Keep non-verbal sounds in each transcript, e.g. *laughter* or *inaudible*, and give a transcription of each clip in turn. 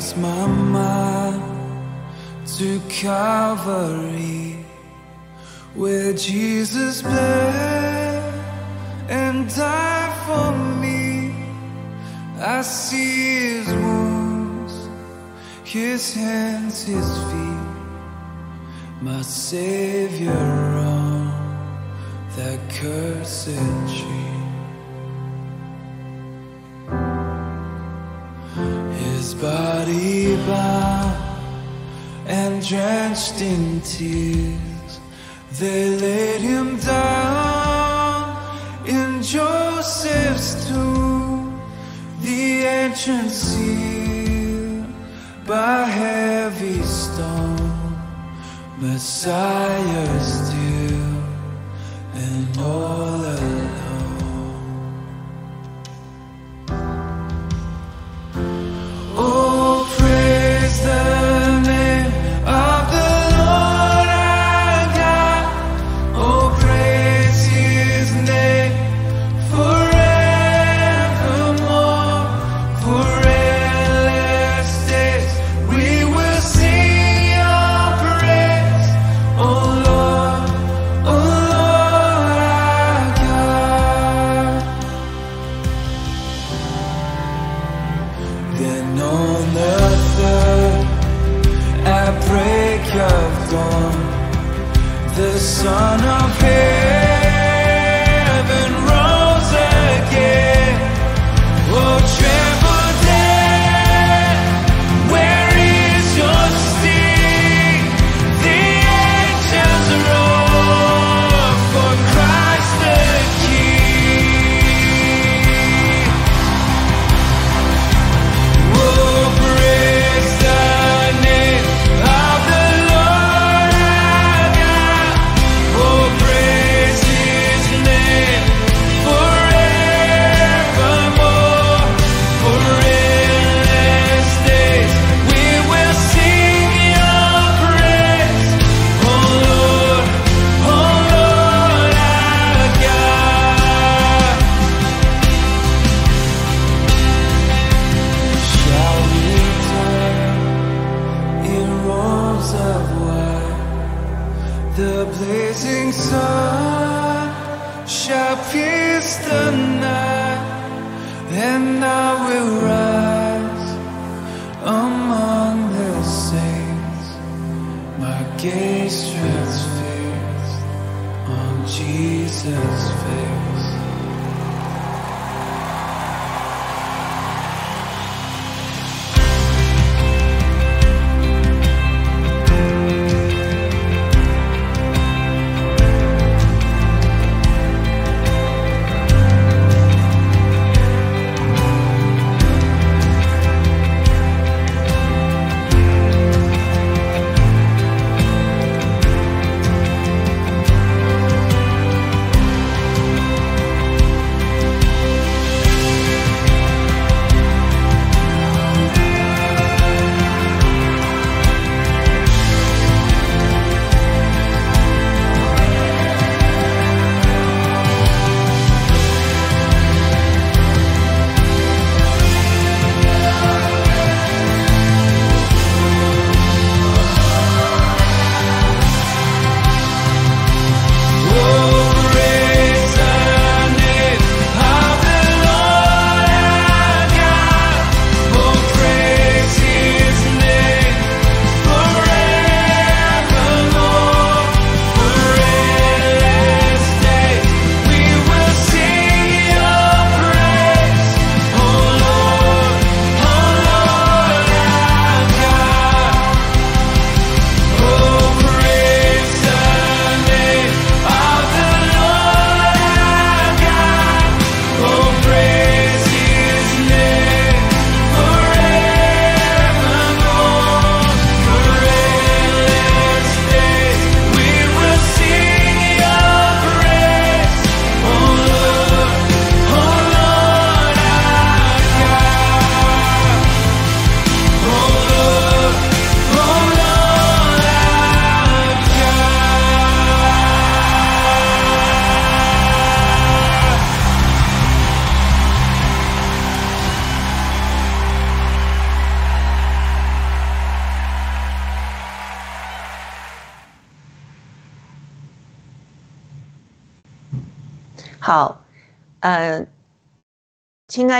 mind to Calvary, where Jesus bled and died for me. I see his wounds, his hands, his feet, my Savior on that cursed tree. Bound and drenched in tears, they laid him down in Joseph's tomb, the entrance sealed by heavy stone, Messiah still and all of white. The blazing sun shall pierce the night, and I will rise among the saints. My gaze transfixed on Jesus' face.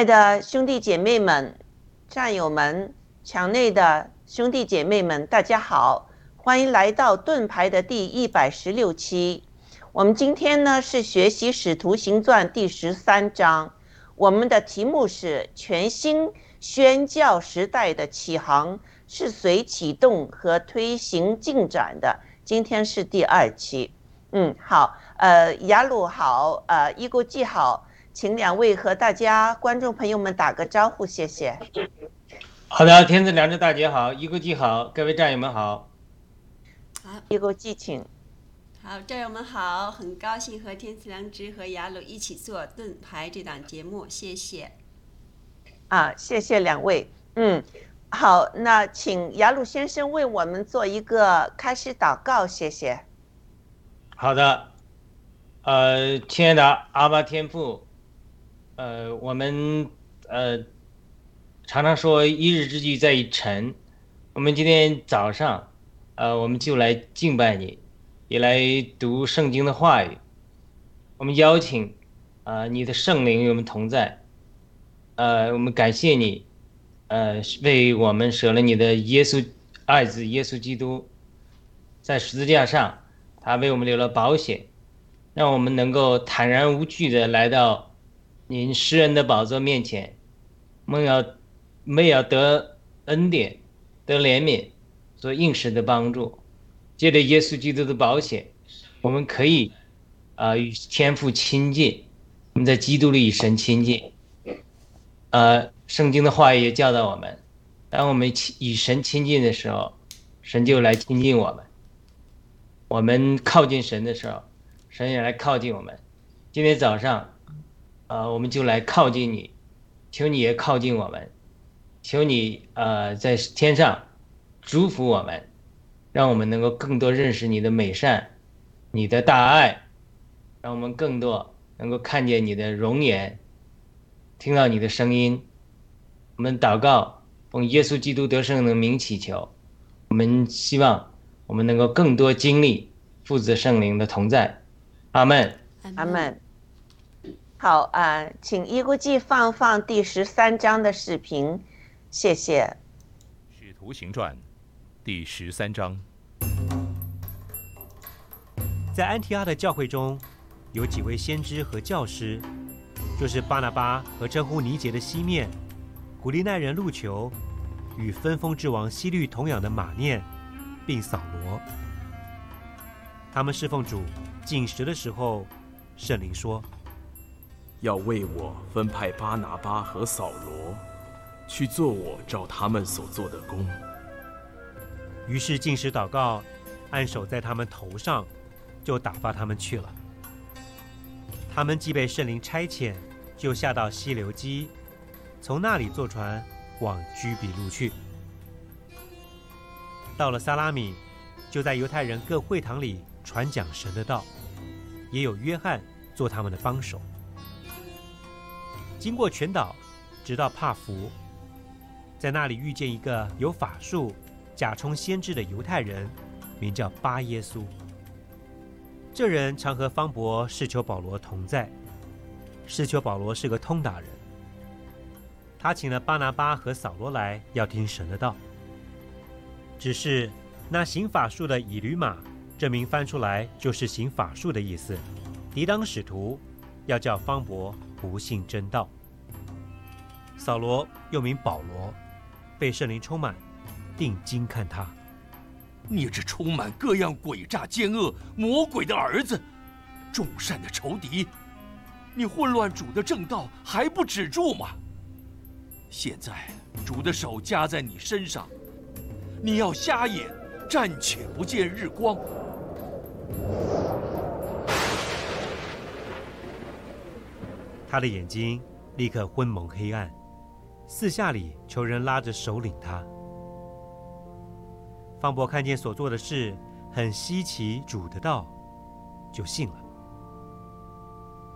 的兄弟姐妹们、战友们、墙内的兄弟姐妹们，大家好，欢迎来到盾牌的第一百十六期。我们今天呢是学习《使徒行传》第十三章，我们的题目是“全新宣教时代的启航是谁启动和推行进展的”。今天是第二期。嗯，好，呃，雅鲁好，呃，伊古记好，请两位和大家观众朋友们打个招呼，谢谢。好的，天赐良知大姐好，一国记好，各位战友们好。好，一国记请。好，战友们好，很高兴和天赐良知和雅鲁一起做盾牌这档节目，谢谢。啊，谢谢两位。嗯，好，那请雅鲁先生为我们做一个开始祷告，谢谢。好的，呃，亲爱的阿巴天父，呃，我们呃常常说一日之计在于晨，我们今天早上，呃，我们就来敬拜你，也来读圣经的话语。我们邀请啊，你的圣灵与我们同在，呃，我们感谢你，呃，为我们舍了你的耶稣爱子耶稣基督，在十字架上。他为我们留了保险，让我们能够坦然无惧的来到您施恩的宝座面前。我们要，我们要得恩典，得怜悯，做应时的帮助。借着耶稣基督的保险，我们可以啊与天父亲近。我们在基督里与神亲近。呃，圣经的话也教导我们，当我们与神亲近的时候，神就来亲近我们。我们靠近神的时候，神也来靠近我们。今天早上，呃，我们就来靠近你，求你也靠近我们，求你呃在天上祝福我们，让我们能够更多认识你的美善，你的大爱，让我们更多能够看见你的容颜，听到你的声音。我们祷告，奉耶稣基督得胜的名祈求，我们希望。我们能够更多经历父子圣灵的同在，阿门，阿门。好啊，请一估计放放第十三章的视频，谢谢。使徒行传第十三章，在安提阿的教会中，有几位先知和教师，就是巴拿巴和称呼尼杰的西面，古利奈人路球，与分封之王西律同养的马念。并扫罗，他们侍奉主进食的时候，圣灵说：“要为我分派巴拿巴和扫罗，去做我照他们所做的工。”于是进食祷告，按手在他们头上，就打发他们去了。他们既被圣灵差遣，就下到西流基，从那里坐船往居比路去。到了萨拉米，就在犹太人各会堂里传讲神的道，也有约翰做他们的帮手。经过全岛，直到帕福，在那里遇见一个有法术、假充先知的犹太人，名叫巴耶稣。这人常和方伯、释求保罗同在。释求保罗是个通达人，他请了巴拿巴和扫罗来，要听神的道。只是那行法术的以驴马，这名翻出来就是行法术的意思，抵挡使徒，要叫方伯不信真道。扫罗又名保罗，被圣灵充满，定睛看他。你这充满各样诡诈奸恶魔鬼的儿子，众善的仇敌，你混乱主的正道还不止住吗？现在主的手加在你身上。你要瞎眼，暂且不见日光。他的眼睛立刻昏蒙黑暗，四下里求人拉着手领他。方伯看见所做的事很稀奇，主的道就信了。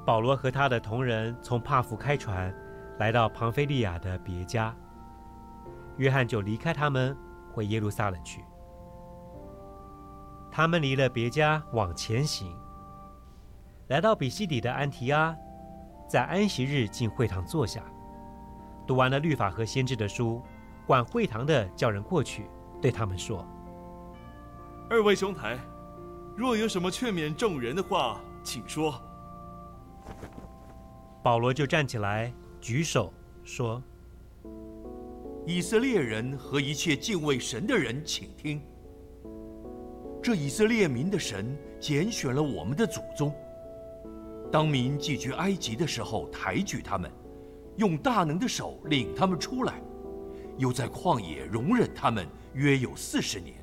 保罗和他的同人从帕福开船，来到庞菲利亚的别家，约翰就离开他们。回耶路撒冷去。他们离了别家往前行，来到比西底的安提阿，在安息日进会堂坐下，读完了律法和先知的书，管会堂的叫人过去，对他们说：“二位兄台，若有什么劝勉众人的话，请说。”保罗就站起来，举手说：“以色列人和一切敬畏神的人，请听。这以色列民的神拣选了我们的祖宗。”当民寄居埃及的时候，抬举他们，用大能的手领他们出来，又在旷野容忍他们约有四十年。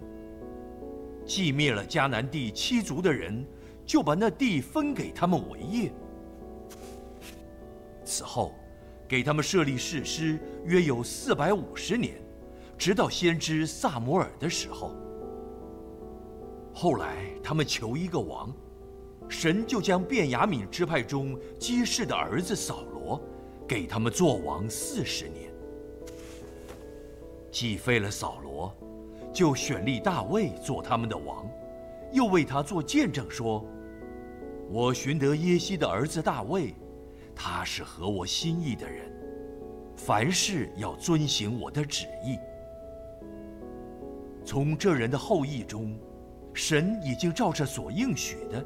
既灭了迦南地七族的人，就把那地分给他们为业。此后，给他们设立誓师约有四百五十年，直到先知萨摩尔的时候。后来他们求一个王。神就将便雅悯支派中基士的儿子扫罗，给他们做王四十年。既废了扫罗，就选立大卫做他们的王，又为他做见证说：“我寻得耶西的儿子大卫，他是合我心意的人，凡事要遵行我的旨意。从这人的后裔中，神已经照着所应许的。”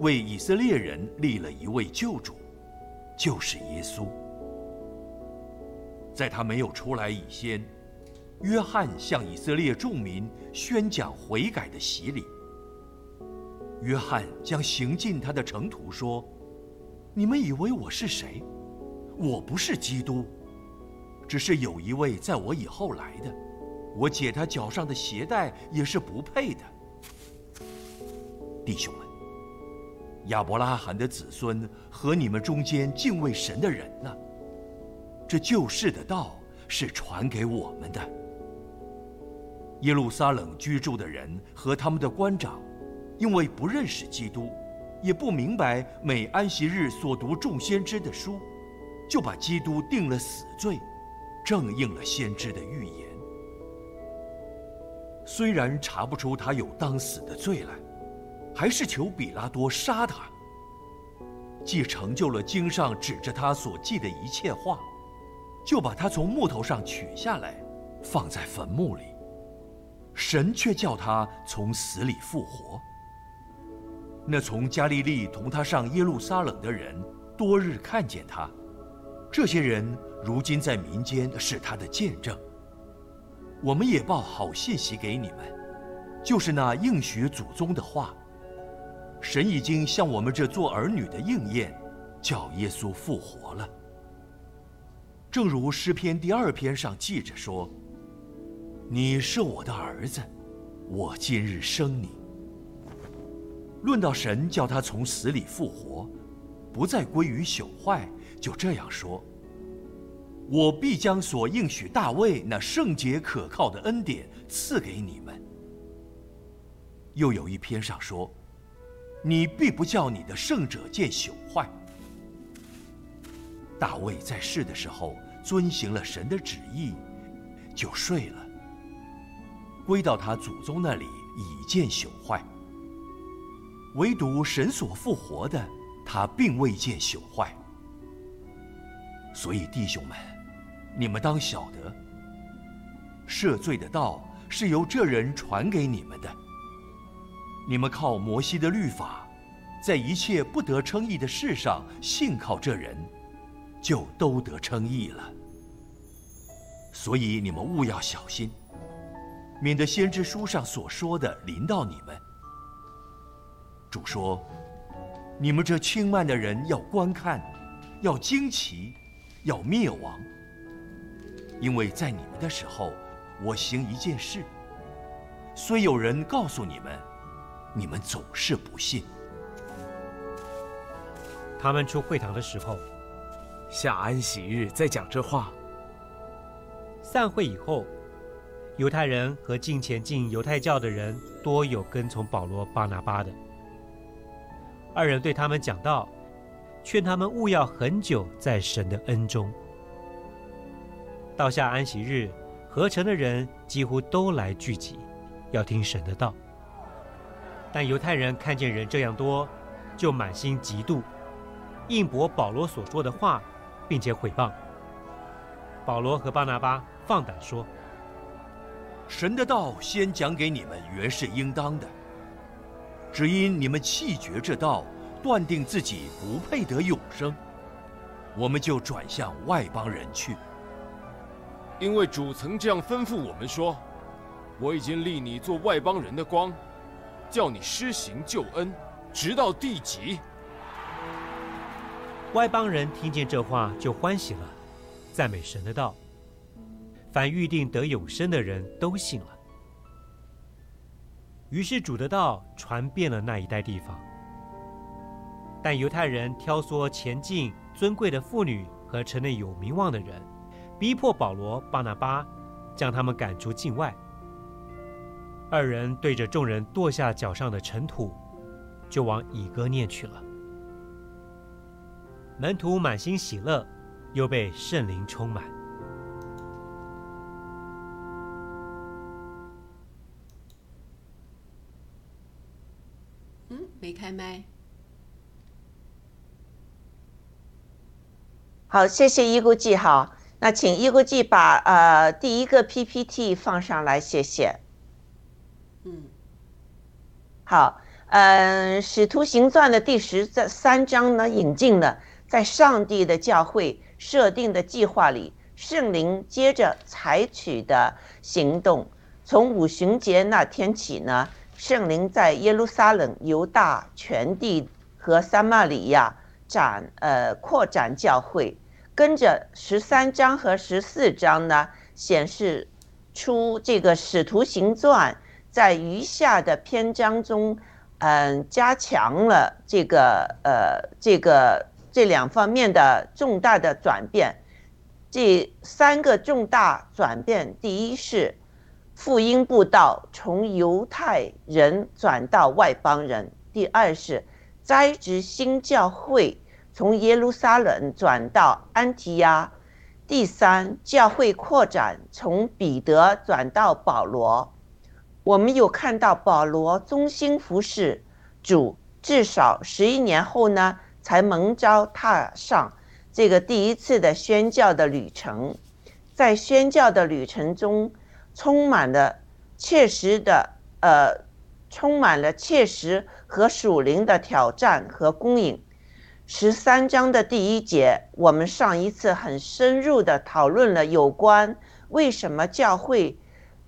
为以色列人立了一位救主，就是耶稣。在他没有出来以前，约翰向以色列众民宣讲悔改的洗礼。约翰将行进他的城途说：“你们以为我是谁？我不是基督，只是有一位在我以后来的，我解他脚上的鞋带也是不配的。”弟兄们。亚伯拉罕的子孙和你们中间敬畏神的人呢？这救世的道是传给我们的。耶路撒冷居住的人和他们的官长，因为不认识基督，也不明白每安息日所读众先知的书，就把基督定了死罪，正应了先知的预言。虽然查不出他有当死的罪来。还是求比拉多杀他，既成就了经上指着他所记的一切话，就把他从木头上取下来，放在坟墓里。神却叫他从死里复活。那从加利利同他上耶路撒冷的人，多日看见他，这些人如今在民间是他的见证。我们也报好信息给你们，就是那应许祖宗的话。神已经向我们这做儿女的应验，叫耶稣复活了。正如诗篇第二篇上记着说：“你是我的儿子，我今日生你。”论到神叫他从死里复活，不再归于朽坏，就这样说：“我必将所应许大卫那圣洁可靠的恩典赐给你们。”又有一篇上说。你必不叫你的圣者见朽坏。大卫在世的时候遵行了神的旨意，就睡了。归到他祖宗那里已见朽坏。唯独神所复活的，他并未见朽坏。所以弟兄们，你们当晓得，赦罪的道是由这人传给你们的。你们靠摩西的律法，在一切不得称义的事上信靠这人，就都得称义了。所以你们务要小心，免得先知书上所说的临到你们。主说：“你们这轻慢的人要观看，要惊奇，要灭亡，因为在你们的时候，我行一件事，虽有人告诉你们。”你们总是不信。他们出会堂的时候，下安息日在讲这话。散会以后，犹太人和近前进犹太教的人多有跟从保罗、巴拿巴的。二人对他们讲道，劝他们勿要很久在神的恩中。到下安息日，合成的人几乎都来聚集，要听神的道。但犹太人看见人这样多，就满心嫉妒，应驳保罗所说的话，并且毁谤。保罗和巴拿巴放胆说：“神的道先讲给你们，原是应当的。只因你们弃绝这道，断定自己不配得永生，我们就转向外邦人去。因为主曾这样吩咐我们说：我已经立你做外邦人的光，叫你施行救恩，直到地极。”外邦人听见这话就欢喜了，赞美神的道。凡预定得永生的人都信了。于是主的道传遍了那一带地方。但犹太人挑唆前进尊贵的妇女和城内有名望的人，逼迫保罗、巴拿巴，将他们赶出境外。二人对着众人跺下脚上的尘土，就往以哥念去了。门徒满心喜乐，又被圣灵充满。嗯，没开麦。好，谢谢一估计哈。那请一估计把呃第一个 PPT 放上来，谢谢。好，嗯，《使徒行传》的第十三章呢，引进了在上帝的教会设定的计划里，圣灵接着采取的行动。从五旬节那天起呢，圣灵在耶路撒冷、犹大全地和撒玛利亚展呃扩展教会。跟着十三章和十四章呢，显示出这个《使徒行传》在余下的篇章中，嗯，加强了这个呃这个这两方面的重大的转变。这三个重大转变，第一是福音布道从犹太人转到外邦人；第二是栽植新教会。从耶路撒冷转到安提亚，第三教会扩展从彼得转到保罗。我们有看到保罗忠心服侍主，至少十一年后呢，才蒙召踏上这个第一次的宣教的旅程。在宣教的旅程中，充满了切实的呃，充满了切实和属灵的挑战和供应。十三章的第一节，我们上一次很深入的讨论了有关为什么教会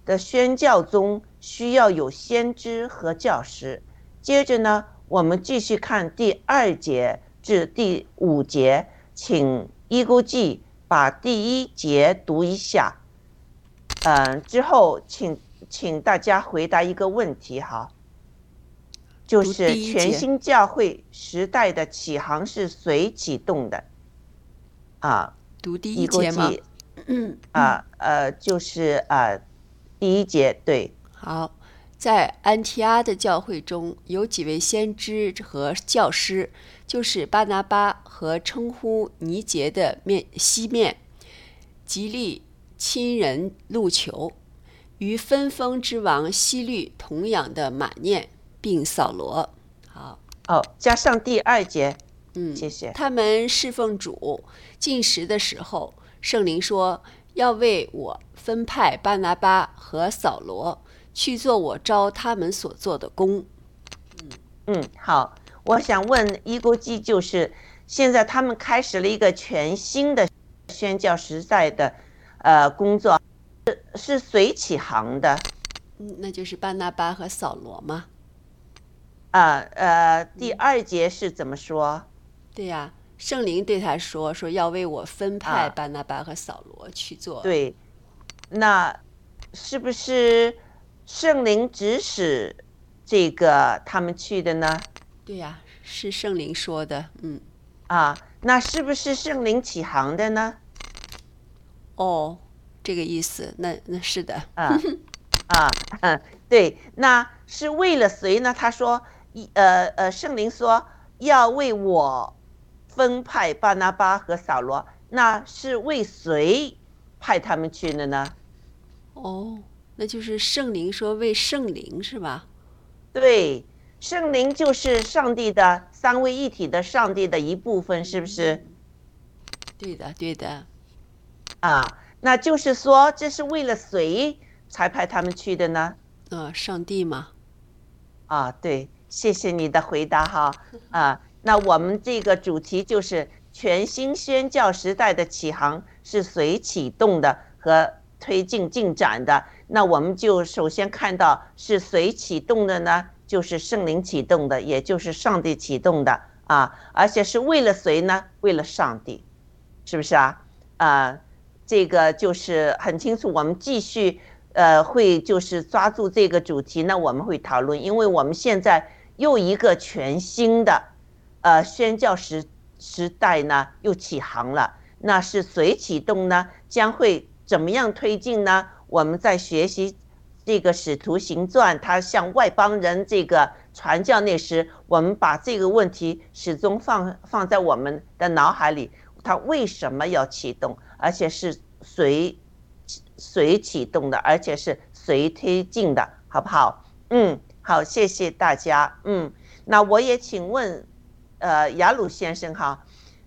的宣教中需要有先知和教师。接着呢，我们继续看第二节至第五节，请伊估记把第一节读一下。嗯，之后请请大家回答一个问题哈。就是全新教会时代的起航是谁启动的？啊，读第一节吗？嗯啊呃，就是啊，第一节对。好，在安提阿的教会中有几位先知和教师，就是巴拿巴和称呼尼杰的面西面，极力亲人路求，与分封之王西律同养的马念。并扫罗，好哦，加上第二节，嗯，谢谢。他们侍奉主进食的时候，圣灵说要为我分派巴拿巴和扫罗去做我招他们所做的工。嗯嗯，好，我想问伊国基，就是现在他们开始了一个全新的宣教时代的呃工作，是是谁起航的？嗯，那就是巴拿巴和扫罗吗？啊呃，第二节是怎么说？对呀，圣灵对他说：“说要为我分派巴拿巴和扫罗去做。”对，那是不是圣灵指使这个他们去的呢？对呀，是圣灵说的。嗯，啊，那是不是圣灵起航的呢？哦，这个意思，那那是的。啊啊嗯，*laughs* 对，那是为了谁呢？他说。一呃呃，圣灵说要为我分派巴拿巴和扫罗，那是为谁派他们去的呢？哦，那就是圣灵说为圣灵是吧？对，圣灵就是上帝的三位一体的上帝的一部分，是不是？对的，对的。啊，那就是说，这是为了谁才派他们去的呢？呃，上帝嘛。啊，对，谢谢你的回答哈。*laughs* 啊，那我们这个主题就是全新宣教时代的起航是谁启动的和推进进展的？那我们就首先看到是谁启动的呢？就是圣灵启动的，也就是上帝启动的啊，而且是为了谁呢？为了上帝，是不是啊？啊。这个就是很清楚，我们继续，呃，会就是抓住这个主题，那我们会讨论，因为我们现在又一个全新的，呃，宣教时时代呢又起航了，那是谁启动呢？将会怎么样推进呢？我们在学习这个使徒行传，他向外邦人这个传教那时，我们把这个问题始终放放在我们的脑海里，他为什么要启动？而且是谁谁启动的，而且是谁推进的，好不好？嗯，好，谢谢大家。嗯，那我也请问，呃，雅鲁先生哈，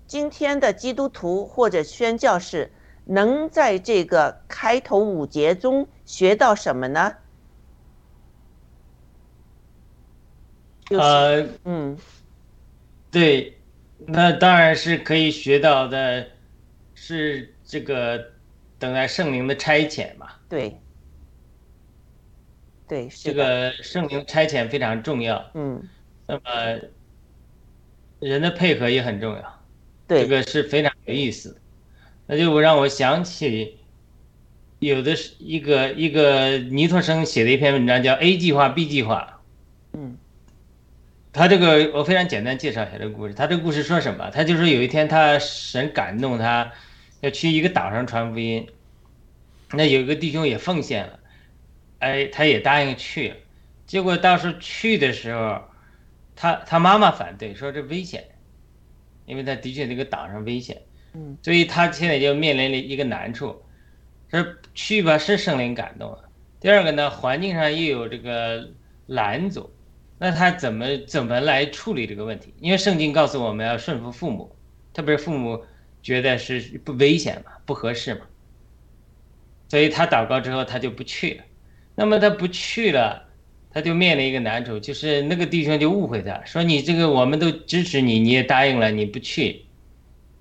今天的基督徒或者宣教士能在这个开头五节中学到什么呢？呃，嗯，对，那当然是可以学到的，是。这个等待圣灵的差遣嘛？对，对，这个圣灵差遣非常重要。嗯，那么人的配合也很重要。对，这个是非常有意思。那就让我想起，有的是一个一个尼托生写的一篇文章，叫 A 计划 B 计划。嗯，他这个我非常简单介绍一下这个故事。他这个故事说什么？他就说有一天他神感动他。要去一个岛上传福音，那有一个弟兄也奉献了，哎，他也答应去了。结果到时候去的时候，他他妈妈反对，说这危险，因为他的确那个岛上危险。所以他现在就面临了一个难处，说去吧是圣灵感动了，第二个呢环境上又有这个拦阻，那他怎么怎么来处理这个问题？因为圣经告诉我们要顺服父母，特别是父母。觉得是不危险嘛，不合适嘛，所以他祷告之后他就不去了。那么他不去了，他就面临一个难处，就是那个弟兄就误会他说：“你这个我们都支持你，你也答应了，你不去，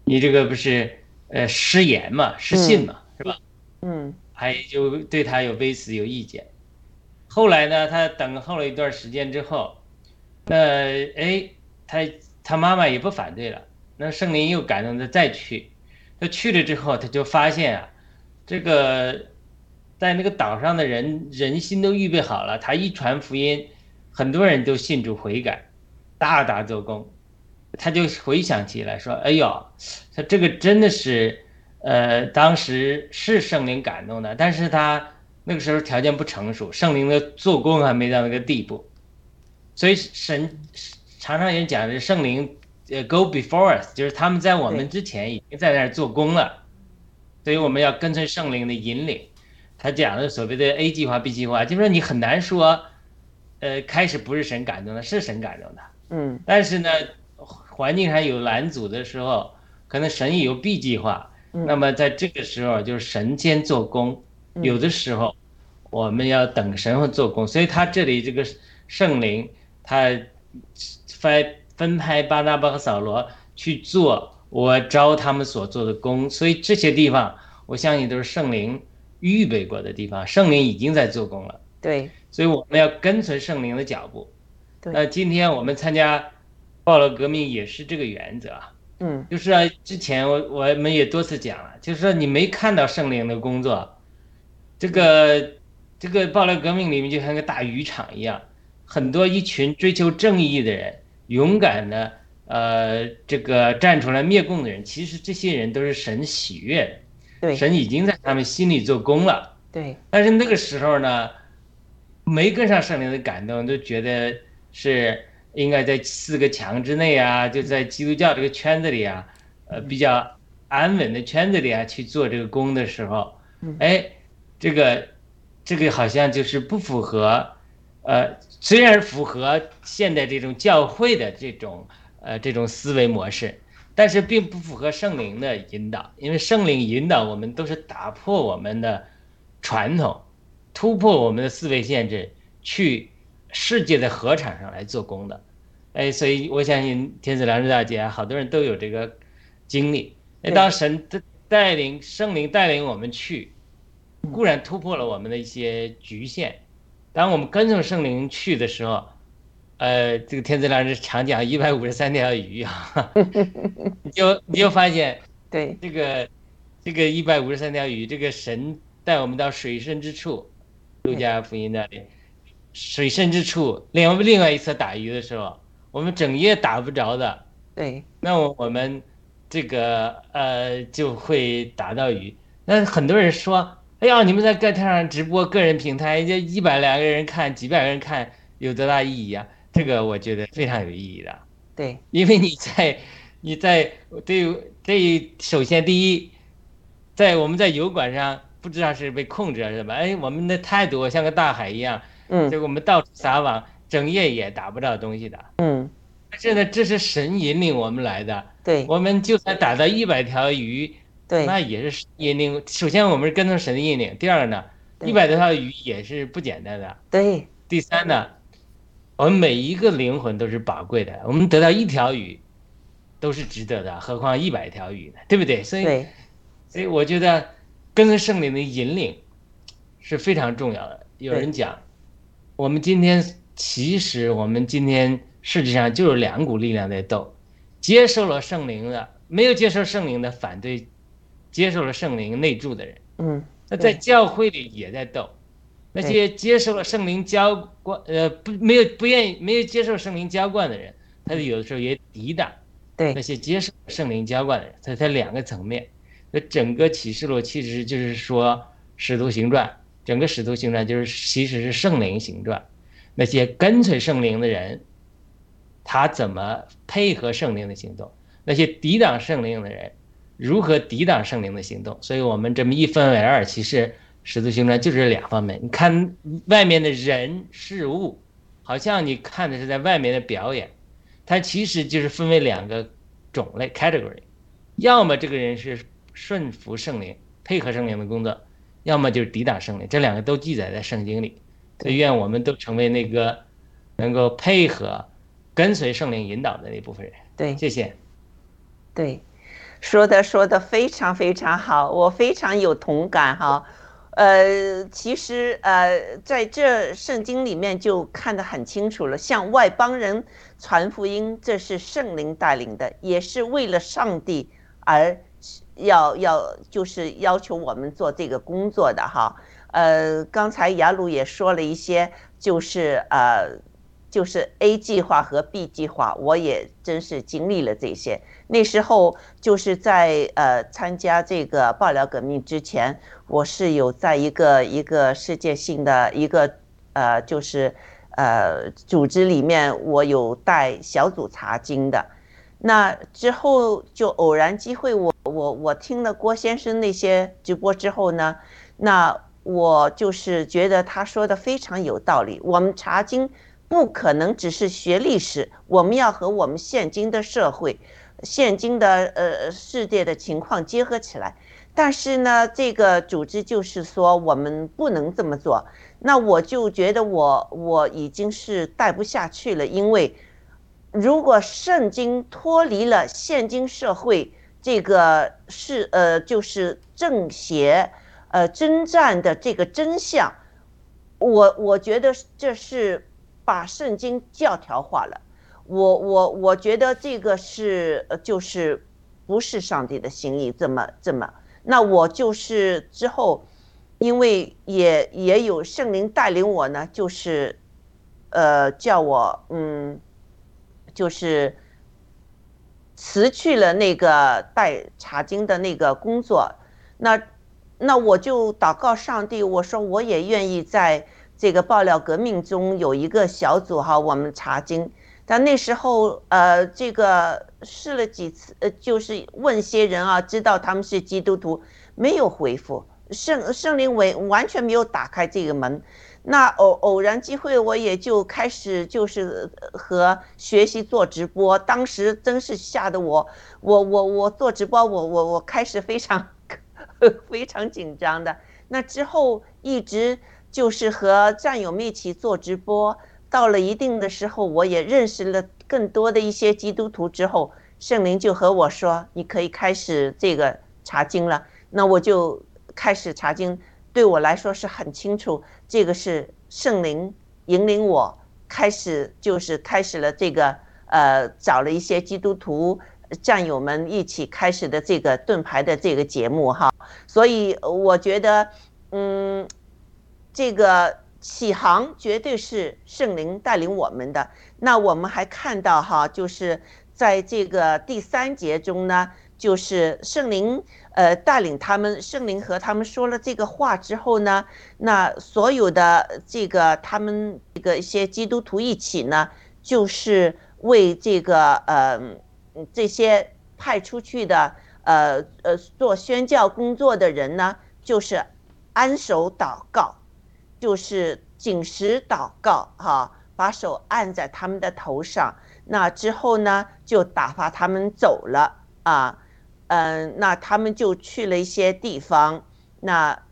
你这个不是呃失言嘛，失信嘛，是吧？”嗯，还就对他有微词有意见。后来呢，他等候了一段时间之后，那哎，他他妈妈也不反对了。那圣灵又感动他再去，他去了之后，他就发现啊，这个在那个岛上的人人心都预备好了，他一传福音，很多人都信主悔改，大大做工，他就回想起来说：“哎呦，他这个真的是，呃，当时是圣灵感动的，但是他那个时候条件不成熟，圣灵的做工还没到那个地步，所以神常常也讲的圣灵。”呃，go before us，就是他们在我们之前已经在那儿做工了，所以我们要跟随圣灵的引领。他讲的所谓的 A 计划、B 计划，就是说你很难说，呃，开始不是神感动的，是神感动的，嗯，但是呢，环境还有拦阻的时候，可能神也有 B 计划，那么在这个时候就是神先做工，有的时候我们要等神会做工，所以他这里这个圣灵他分。分派巴拿巴和扫罗去做我招他们所做的工，所以这些地方我相信都是圣灵预备过的地方，圣灵已经在做工了。对，所以我们要跟随圣灵的脚步。对，那今天我们参加暴乱革命也是这个原则啊。嗯，就是啊，之前我我们也多次讲了，就是说你没看到圣灵的工作，这个这个暴乱革命里面就像个大渔场一样，很多一群追求正义的人。勇敢的，呃，这个站出来灭共的人，其实这些人都是神喜悦的，对，神已经在他们心里做工了，对。但是那个时候呢，没跟上圣灵的感动，都觉得是应该在四个墙之内啊，就在基督教这个圈子里啊，呃，比较安稳的圈子里啊去做这个工的时候，哎，这个，这个好像就是不符合。呃，虽然符合现代这种教会的这种呃这种思维模式，但是并不符合圣灵的引导，因为圣灵引导我们都是打破我们的传统，突破我们的思维限制，去世界的河场上来做工的。哎，所以我相信天子良知大姐，好多人都有这个经历。那当神带带领圣灵带领我们去，固然突破了我们的一些局限。当我们跟从圣灵去的时候，呃，这个天子良知常讲一百五十三条鱼啊，*laughs* 你就你就发现，对这个这个一百五十三条鱼，这个神带我们到水深之处，路加福音那里，水深之处，另另外一侧打鱼的时候，我们整夜打不着的，对，那我们这个呃就会打到鱼。那很多人说。哎呀，你们在盖台上直播个人平台，就一百两个人看，几百个人看，有多大意义啊？这个我觉得非常有意义的。对，因为你在，你在对这首先第一，在我们在油管上不知道是被控制还是吧？哎，我们的态度像个大海一样，嗯，就我们到处撒网，整夜也打不到东西的，嗯。但是呢，这是神引领我们来的，对，我们就算打到一百条鱼。对，那也是引领。首先，我们是跟从神的引领。第二个呢，一百多条鱼也是不简单的。对。第三呢，我们每一个灵魂都是宝贵的。我们得到一条鱼，都是值得的，何况一百条鱼呢？对不对？所以，所以我觉得跟随圣灵的引领是非常重要的。有人讲，我们今天其实我们今天世界上就有两股力量在斗，接受了圣灵的，没有接受圣灵的反对。接受了圣灵内住的人，嗯，那在教会里也在斗，那些接受了圣灵浇灌，呃，不，没有不愿意，没有接受圣灵浇灌的人，他有的时候也抵挡，对。那些接受圣灵浇灌的人，他他两个层面，那整个启示录其实就是说使徒行传，整个使徒行传就是其实是圣灵行传，那些跟随圣灵的人，他怎么配合圣灵的行动，那些抵挡圣灵的人。如何抵挡圣灵的行动？所以我们这么一分为二，其实使徒行传就是两方面。你看外面的人事物，好像你看的是在外面的表演，它其实就是分为两个种类 category。要么这个人是顺服圣灵，配合圣灵的工作；要么就是抵挡圣灵。这两个都记载在圣经里。所以愿我们都成为那个能够配合、跟随圣灵引导的那部分人。对，谢谢。对。说的说的非常非常好，我非常有同感哈。呃，其实呃，在这圣经里面就看得很清楚了，向外邦人传福音，这是圣灵带领的，也是为了上帝而要要就是要求我们做这个工作的哈。呃，刚才雅鲁也说了一些，就是呃。就是 A 计划和 B 计划，我也真是经历了这些。那时候就是在呃参加这个爆料革命之前，我是有在一个一个世界性的一个呃就是呃组织里面，我有带小组查经的。那之后就偶然机会，我我我听了郭先生那些直播之后呢，那我就是觉得他说的非常有道理。我们查经。不可能只是学历史，我们要和我们现今的社会、现今的呃世界的情况结合起来。但是呢，这个组织就是说我们不能这么做。那我就觉得我我已经是带不下去了，因为如果圣经脱离了现今社会这个是呃就是正邪呃征战的这个真相，我我觉得这是。把圣经教条化了，我我我觉得这个是呃就是不是上帝的心意，这么这么，那我就是之后，因为也也有圣灵带领我呢，就是呃叫我嗯，就是辞去了那个带查经的那个工作，那那我就祷告上帝，我说我也愿意在。这个爆料革命中有一个小组哈，我们查经，但那时候呃，这个试了几次，呃，就是问些人啊，知道他们是基督徒，没有回复，圣圣灵完完全没有打开这个门。那偶偶然机会，我也就开始就是和学习做直播。当时真是吓得我，我我我做直播，我我我开始非常 *laughs* 非常紧张的。那之后一直就是和战友们一起做直播，到了一定的时候，我也认识了更多的一些基督徒之后，圣灵就和我说：“你可以开始这个查经了。”那我就开始查经。对我来说是很清楚，这个是圣灵引领我开始，就是开始了这个呃，找了一些基督徒战友们一起开始的这个盾牌的这个节目哈。所以我觉得，嗯，这个启航绝对是圣灵带领我们的。那我们还看到哈，就是在这个第三节中呢。就是圣灵，呃，带领他们，圣灵和他们说了这个话之后呢，那所有的这个他们这个一些基督徒一起呢，就是为这个呃这些派出去的呃呃做宣教工作的人呢，就是安守祷告，就是紧实祷告哈，把手按在他们的头上，那之后呢，就打发他们走了啊。嗯，那他们就去了一些地方，那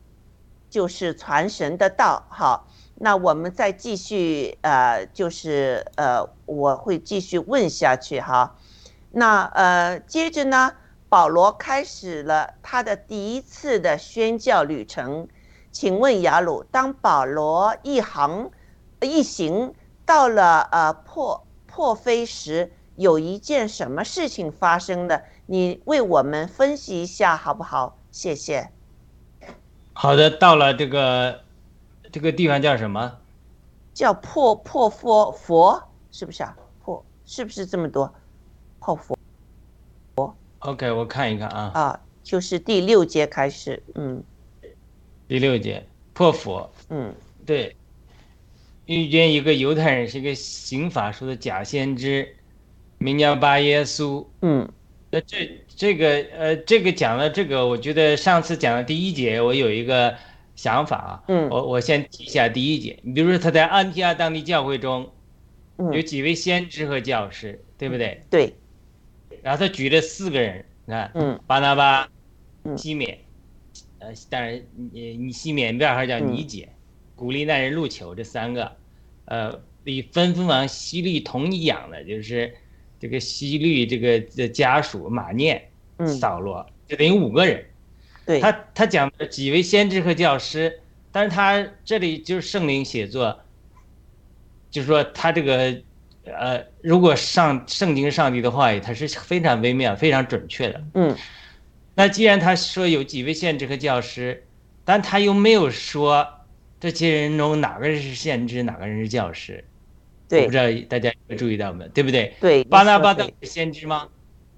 就是传神的道。好，那我们再继续，呃，就是呃，我会继续问下去哈。那呃，接着呢，保罗开始了他的第一次的宣教旅程。请问雅鲁，当保罗一行一行到了呃破破菲时，有一件什么事情发生的？你为我们分析一下好不好？谢谢。好的，到了这个这个地方叫什么？叫破破佛佛，是不是啊？破是不是这么多？破佛佛。OK，我看一看啊。啊，就是第六节开始，嗯。第六节破佛，嗯，对。遇见一个犹太人，是一个刑法书的假先知，名叫巴耶稣，嗯。那这这个呃，这个讲了这个，我觉得上次讲的第一节，我有一个想法啊。嗯。我我先提一下第一节，你比如说他在安提阿当地教会中，有几位先知和教师，对不对？对。然后他举了四个人，你看，嗯，巴拿巴，西缅，呃，当然你你西缅边还叫尼姐，古利奈人路球，这三个，呃，与分封王西律同一养的，就是。这个西律这个的家属马念，扫罗，就等于五个人。对，他他讲的几位先知和教师，但是他这里就是圣灵写作，就是说他这个，呃，如果上圣经上帝的话语，他是非常微妙、非常准确的。嗯，那既然他说有几位先知和教师，但他又没有说这些人中哪个人是先知，哪个人是教师。对，不知道大家有没有注意到没？对不对？对，巴拿巴当是先知吗？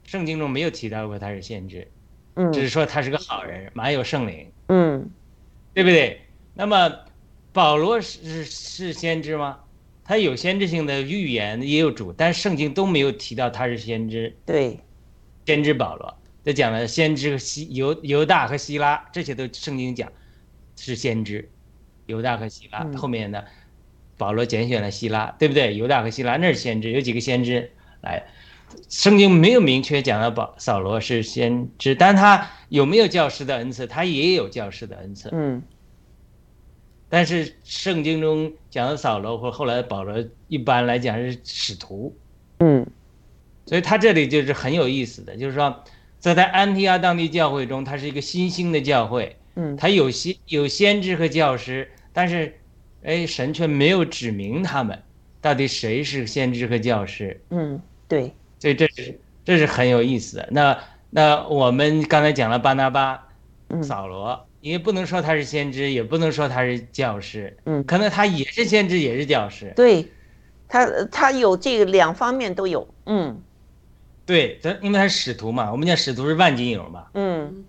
圣经中没有提到过他是先知，嗯，只是说他是个好人，满有圣灵，嗯，对不对？那么保罗是是先知吗？他有先知性的预言，也有主，但圣经都没有提到他是先知。对，先知保罗，他讲了先知和希犹犹大和希拉，这些都圣经讲是先知，犹大和希拉后面呢？保罗拣选了希拉，对不对？犹大和希拉那是先知，有几个先知来，圣经没有明确讲到保扫罗是先知，但他有没有教师的恩赐？他也有教师的恩赐。嗯。但是圣经中讲的扫罗或后来保罗，一般来讲是使徒。嗯。所以他这里就是很有意思的，就是说，在在安提阿当地教会中，他是一个新兴的教会。嗯。他有先有先知和教师，但是。哎，神却没有指明他们到底谁是先知和教师。嗯，对，所以这是这是很有意思的。那那我们刚才讲了巴拿巴、扫罗，也不能说他是先知，也不能说他是教师。嗯，可能他也是先知，也是教师。对，他他有这个两方面都有。嗯，对，他因为他是使徒嘛，我们讲使徒是万金油嘛。嗯，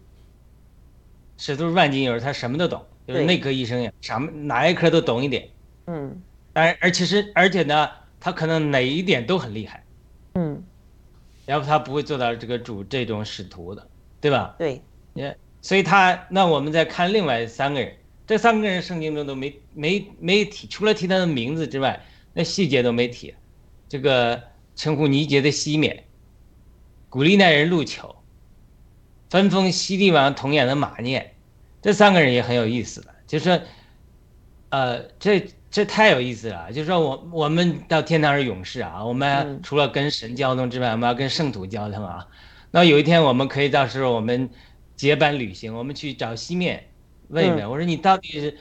使徒是万金油，他什么都懂。就是内科医生呀，什么哪一科都懂一点，嗯，但而其实而且呢，他可能哪一点都很厉害，嗯，要不他不会做到这个主这种使徒的，对吧？对，你所以他那我们再看另外三个人，这三个人圣经中都没没没提，除了提他的名字之外，那细节都没提。这个称呼尼杰的西缅，古利奈人路求，分封西帝王童养的马念，这三个人也很有意思的，就是说，呃，这这太有意思了。就是说我我们到天堂是勇士啊，我们除了跟神交通之外，我们要跟圣徒交通啊。那有一天我们可以到时候我们结伴旅行，我们去找西面问一问，我说你到底是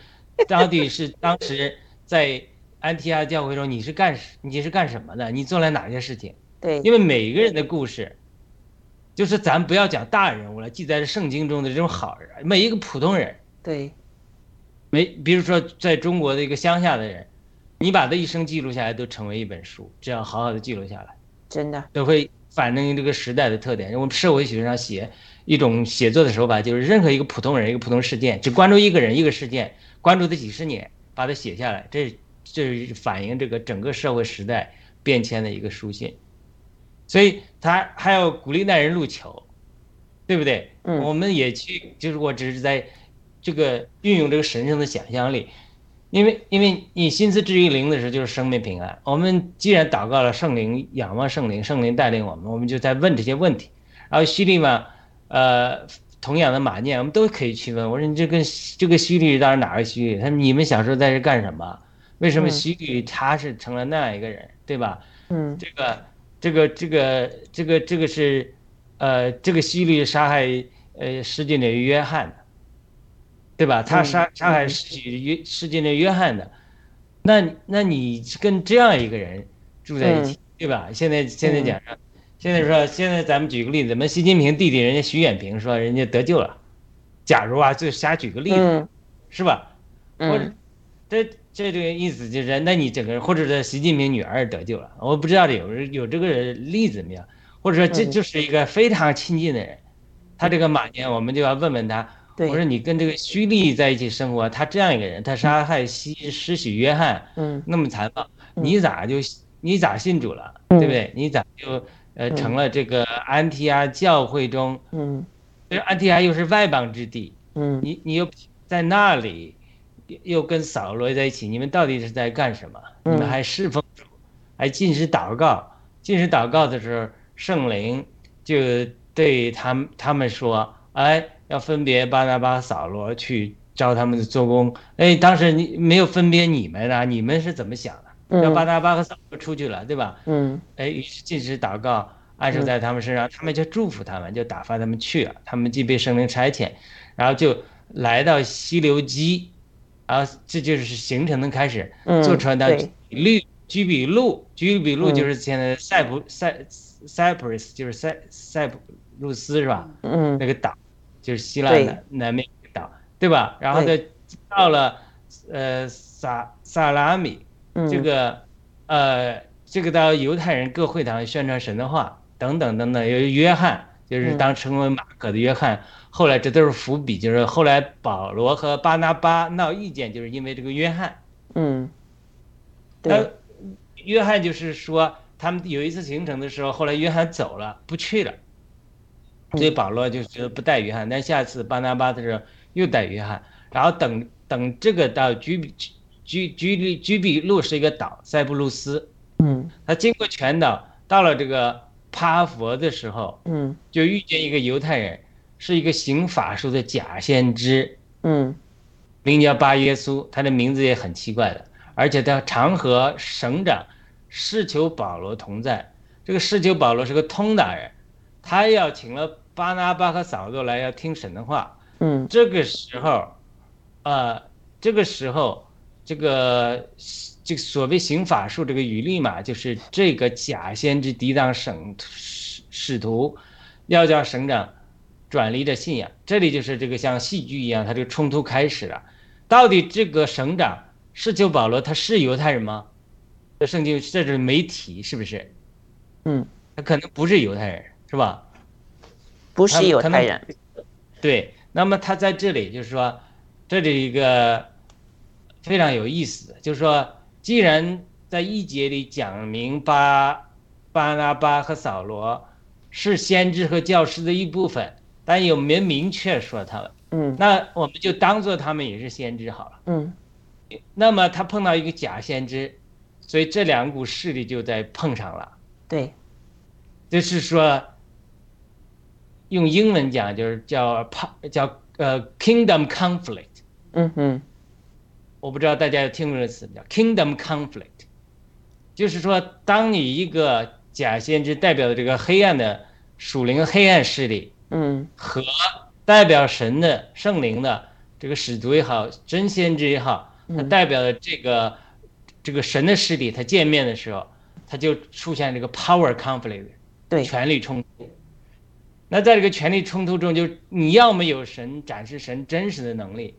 到底是当时在安提阿教会中你是干你是干什么的？你做了哪些事情？对，因为每一个人的故事，就是咱不要讲大人物了，记载圣经中的这种好人，每一个普通人，对，没比如说在中国的一个乡下的人，你把他一生记录下来，都成为一本书，这样好好的记录下来，真的都会。反映这个时代的特点。我们社会学上写一种写作的手法，就是任何一个普通人、一个普通事件，只关注一个人、一个事件，关注他几十年，把它写下来，这这是反映这个整个社会时代变迁的一个书信。所以他还要鼓励那人入球，对不对？嗯，我们也去，就是我只是在这个运用这个神圣的想象力。因为，因为你心思至于灵的时候，就是生命平安。我们既然祷告了圣灵，仰望圣灵，圣灵带领我们，我们就在问这些问题。然后西利嘛，呃，同样的马念，我们都可以去问。我说你这跟这个西律当然哪个西律？他说你们小时候在这干什么？为什么西律他是成了那样一个人，对吧？嗯，这个这个这个这个这个是，呃，这个西律杀害呃施浸的约翰的。对吧？他杀杀害世约世界的约翰的，那那你跟这样一个人住在一起，对吧？现在现在讲说，现在说现在咱们举个例子，咱们习近平弟弟人家徐远平说人家得救了，假如啊，就瞎举个例子，是吧？或者这这这个意思就是，那你整个或者是习近平女儿得救了，我不知道有有这个例子没有？或者说这就是一个非常亲近的人，他这个马年我们就要问问他。我说你跟这个虚利在一起生活，他这样一个人，他杀害西施洗约翰，嗯，那么残暴，你咋就你咋信主了，对不对？你咋就呃成了这个安提阿教会中，嗯，这安提阿又是外邦之地，嗯，你你又在那里，又跟扫罗在一起，你们到底是在干什么？你们还侍奉主，还进食祷告，进食祷告的时候，圣灵就对他们他们说，哎。要分别巴拿巴、扫罗去招他们的做工。哎，当时你没有分别你们啊？你们是怎么想的？要巴拿巴和扫罗出去了，对吧？嗯。哎，于是进食祷告，按手在他们身上，他们就祝福他们，就打发他们去了。他们既被圣灵差遣，然后就来到溪流基，啊，这就是行程的开始。坐船到绿居比路，居比路就是现在塞浦塞塞浦路斯，就是塞塞浦路斯是吧？嗯。那个岛。就是希腊的南面岛，对吧？然后呢，到了呃萨萨拉米，这个呃这个到犹太人各会堂宣传神的话等等等等。有约翰，就是当成为马可的约翰，后来这都是伏笔，就是后来保罗和巴拿巴闹意见，就是因为这个约翰。嗯，对。约翰就是说，他们有一次行程的时候，后来约翰走了，不去了。所以保罗就觉得不带约翰，但下次巴拿巴的时候又带约翰，然后等等这个到居比居居居居比路是一个岛，塞浦路斯，嗯，他经过全岛，到了这个帕佛的时候，嗯，就遇见一个犹太人，是一个行法术的假先知，嗯，名叫巴耶稣，他的名字也很奇怪的，而且他常和省长施求保罗同在，这个施求保罗是个通达人。他要请了巴拿巴和扫罗来要听神的话，嗯，这个时候，呃，这个时候，这个这个所谓行法术这个语力嘛，就是这个假先知抵挡省使使徒，要叫省长转离的信仰。这里就是这个像戏剧一样，他这个冲突开始了。到底这个省长是救保罗，他是犹太人吗？这圣经这是没提，是不是？嗯，他可能不是犹太人。是吧？不是犹太人。对，那么他在这里就是说，这里一个非常有意思，就是说，既然在一节里讲明巴巴拿巴和扫罗是先知和教师的一部分，但有没明确说他们？嗯那我们就当做他们也是先知好了。嗯那么他碰到一个假先知，所以这两股势力就在碰上了。对，就是说，用英文讲就是叫怕叫呃 kingdom conflict。嗯哼我不知道大家有听过这个词叫 kingdom conflict，就是说，当你一个假先知代表的这个黑暗的属灵黑暗势力嗯。和代表神的圣灵的这个使徒也好，真先知也好，它嗯代表的这个这个神的势力，他见面的时候，他就出现这个 power conflict，对。权力冲突。那在这个权力冲突中，就你要么有神展示神真实的能力，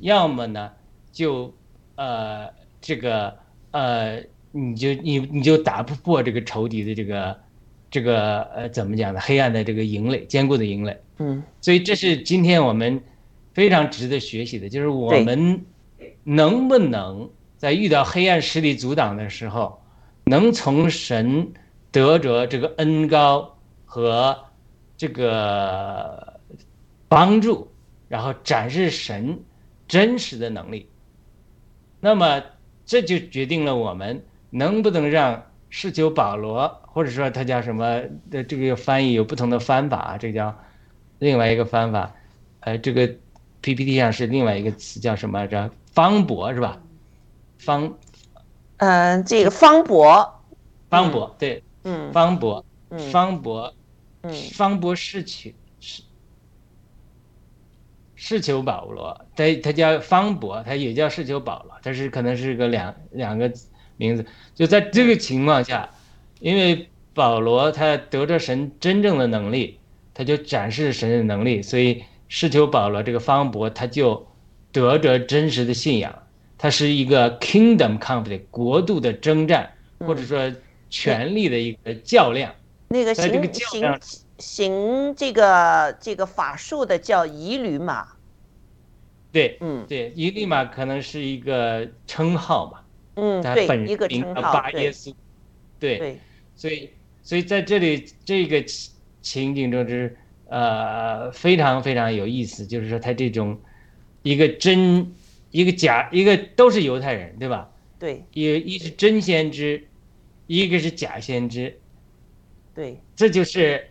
要么呢就呃这个呃你就你你就打不破这个仇敌的这个这个呃怎么讲呢？黑暗的这个营垒，坚固的营垒。嗯所以这是今天我们非常值得学习的，就是我们能不能在遇到黑暗势力阻挡的时候，能从神得着这个恩高和这个帮助，然后展示神真实的能力。那么这就决定了我们能不能让施求保罗，或者说他叫什么的这个翻译有不同的翻法啊，这叫另外一个翻法，呃，这个 PPT 上是另外一个词叫什么来着？方博是吧？方嗯，这个方博，方博对，嗯方博嗯方博嗯方博士求是是求保罗，他他叫方博，他也叫是求保罗，他是可能是个两两个名字。就在这个情况下，因为保罗他得着神真正的能力，他就展示神的能力，所以是求保罗这个方博他就得着真实的信仰。它是一个 kingdom conflict 国度的征战，或者说权力的一个较量。那个行行行这个这个法术的叫以吕马，对，嗯。对，伊利玛可能是一个称号嘛，嗯，对，他本一个名叫称号，对巴耶稣，对，对，所以所以在这里这个情情景中是呃非常非常有意思，就是说他这种一个真一个假一个都是犹太人对吧？对一一是真先知，一个是假先知，对，这就是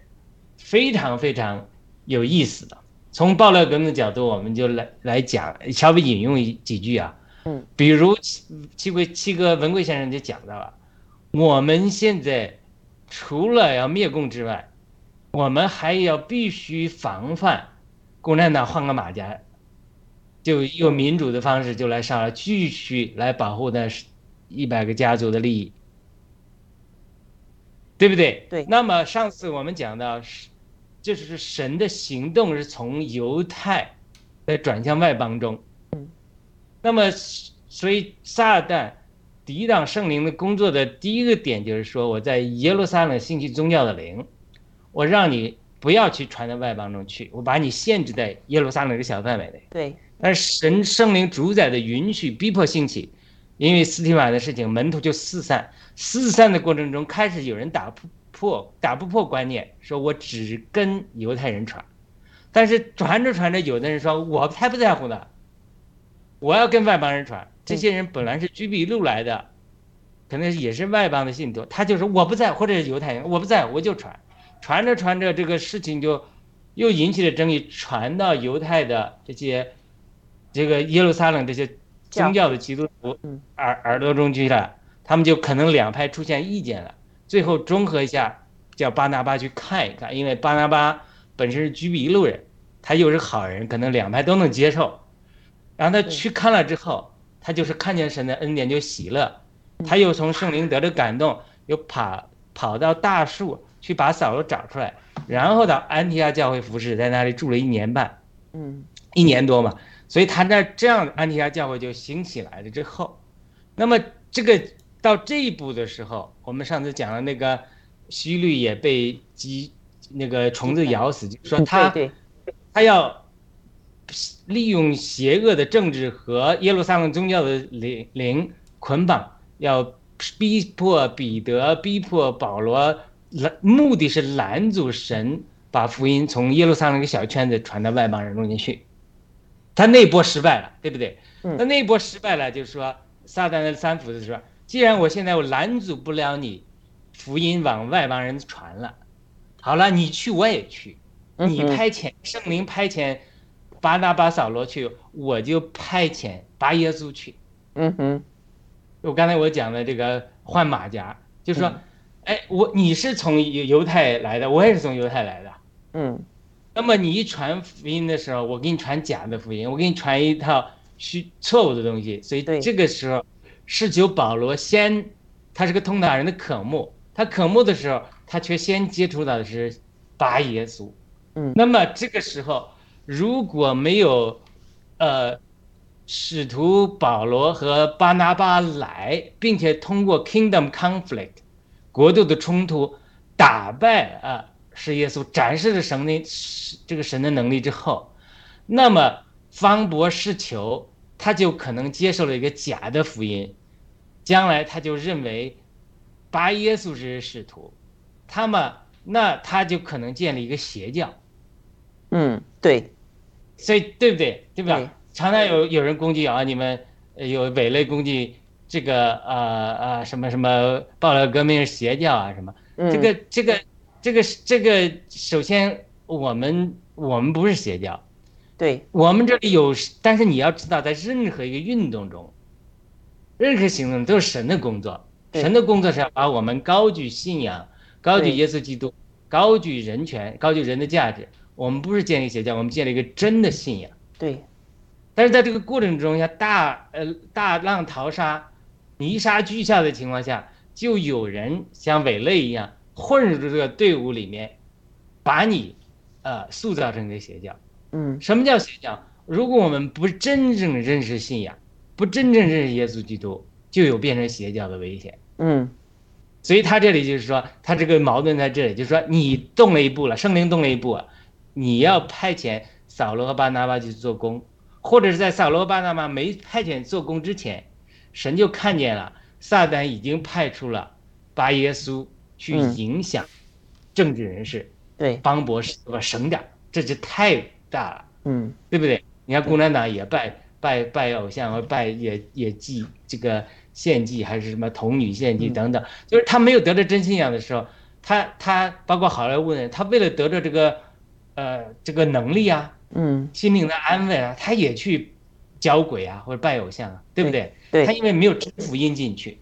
非常非常有意思的。从暴乱革命的角度，我们就来来讲，稍微引用一几句啊。嗯，比如七七贵七哥文贵先生就讲到了，我们现在除了要灭共之外，我们还要必须防范共产党换个马甲，就用民主的方式就来上来，继续来保护那一百个家族的利益。对不对？对那么上次我们讲到是，就是神的行动是从犹太在转向外邦中。嗯。那么，所以撒旦抵挡圣灵的工作的第一个点就是说，我在耶路撒冷兴起宗教的灵，我让你不要去传到外邦中去，我把你限制在耶路撒冷这个小范围内。对，但是神圣灵主宰的允许，逼迫兴起，因为斯提法的事情，门徒就四散。四散的过程中，开始有人打不破、打不破观念，说我只跟犹太人传。但是传着传着，有的人说我才不在乎呢，我要跟外邦人传。这些人本来是居比路来的，可能也是外邦的信徒，他就说我不在，或者是犹太人，我不在，我就传。传着传着，这个事情就又引起了争议，传到犹太的这些这个耶路撒冷这些宗教的基督徒嗯耳耳朵中去了，他们就可能两派出现意见了。最后综合一下，叫巴拿巴去看一看，因为巴拿巴本身是居比路人，他又是好人，可能两派都能接受。然后他去看了之后，他就是看见神的恩典就喜乐，他又从圣灵得着感动，又跑跑到大树去把扫罗找出来，然后到安提亚教会服侍，在那里住了一年半，嗯。一年多嘛，所以他那这样安提亚教会就兴起来了之后，那么这个到这一步的时候，我们上次讲了那个虚律也被鸡那个虫子咬死，就说他他要利用邪恶的政治和耶路撒冷宗教的灵灵捆绑，要逼迫彼得，逼迫保罗，拦目的是拦阻神把福音从耶路撒冷一个小圈子传到外邦人中间去。他那波失败了，对不对？嗯那那波失败了，就是说撒旦的三斧子说，既然我现在我拦阻不了你，福音往外邦人传了，好了，你去我也去，你派遣圣灵派遣巴拿巴扫罗去，我就派遣巴耶稣去。嗯哼，我刚才我讲的这个换马甲，就是说嗯，哎，我你是从犹犹太来的，我也是从犹太来的。嗯那么你一传福音的时候，我给你传假的福音，我给你传一套虚错误的东西，所以这个时候是求保罗先，他是个通达人的渴慕，他渴慕的时候，他却先接触到的是巴耶稣。嗯那么这个时候如果没有，呃，使徒保罗和巴拿巴来，并且通过 kingdom conflict 国度的冲突打败啊是耶稣，展示了神的这个神的能力之后，那么方博士求他就可能接受了一个假的福音，将来他就认为巴耶稣是使徒，他们那他就可能建立一个邪教。嗯，对，所以对不对？对吧？对常常有有人攻击啊，你们呃有伪类攻击这个呃呃什么什么爆料革命邪教啊什么？嗯，这个这个这个这个，首先我们我们不是邪教，对，我们这里有，但是你要知道，在任何一个运动中，任何行动都是神的工作，对神的工作是要把我们高举信仰，高举耶稣基督，高举人权，高举人的价值。我们不是建立邪教，我们建立一个真的信仰。对，但是在这个过程中，像大呃大浪淘沙、泥沙俱下的情况下，就有人像伪类一样混入这个队伍里面，把你呃塑造成一个邪教。嗯什么叫邪教？如果我们不真正认识信仰，不真正认识耶稣基督，就有变成邪教的危险。嗯所以他这里就是说，他这个矛盾在这里，就是说你动了一步了，圣灵动了一步了，你要派遣扫罗和巴拿巴去做工，或者是在扫罗和巴拿巴没派遣做工之前，神就看见了撒旦已经派出了巴耶稣去嗯影响政治人士、对，邦博士和省长，这就太大了。嗯。对不对？你看共产党也拜拜拜偶像，和拜也也祭这个献祭，还是什么童女献祭嗯。等等，就是他没有得到真信仰的时候，他他包括好莱坞人，他为了得到这个呃这个能力啊，嗯，心灵的安慰啊，他也去教鬼啊或者拜偶像啊，对不对？对他因为没有真福音进去。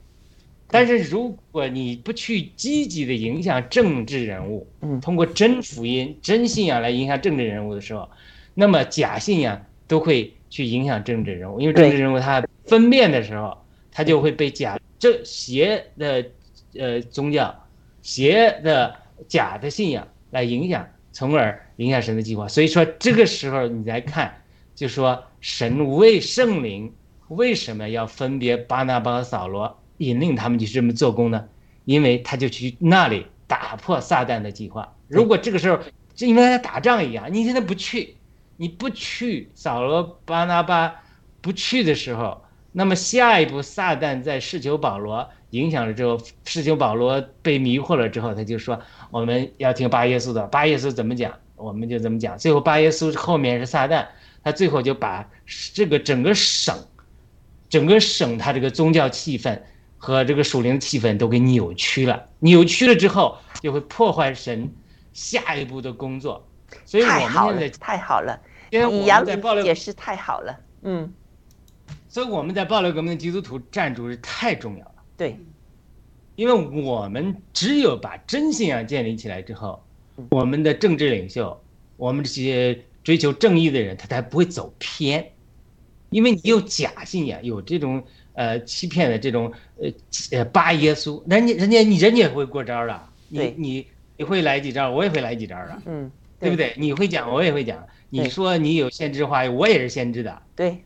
但是如果你不去积极的影响政治人物，嗯。通过真福音、真信仰来影响政治人物的时候，那么假信仰都会去影响政治人物，因为政治人物他分辨的时候，他就会被假这邪的呃宗教、邪的假的信仰来影响，从而影响神的计划。所以说这个时候你来看，就说神为圣灵为什么要分别巴拿巴和扫罗，引领他们去这么做工呢？因为他就去那里打破撒旦的计划。如果这个时候，就因为他打仗一样，你现在不去，你不去，扫罗巴拿巴不去的时候，那么下一步撒旦在试求保罗影响了之后，试求保罗被迷惑了之后，他就说我们要听巴耶稣的，巴耶稣怎么讲，我们就这么讲。最后巴耶稣后面是撒旦，他最后就把这个整个省，整个省他这个宗教气氛和这个属灵气氛都给扭曲了，扭曲了之后就会破坏神下一步的工作。所以我们现在，太好了，因为我你杨们在爆料解释太好了，嗯，所以我们在暴力革命的基督徒站住是太重要了，对，因为我们只有把真信仰建立起来之后，我们的政治领袖，我们这些追求正义的人，他才不会走偏，因为你有假信仰，有这种呃欺骗的这种呃呃巴耶稣，人家人家你人家也会过招的，你你你会来几招，我也会来几招的，嗯，对。不对？你会讲，我也会讲，你说你有先知话语，我也是先知的，对，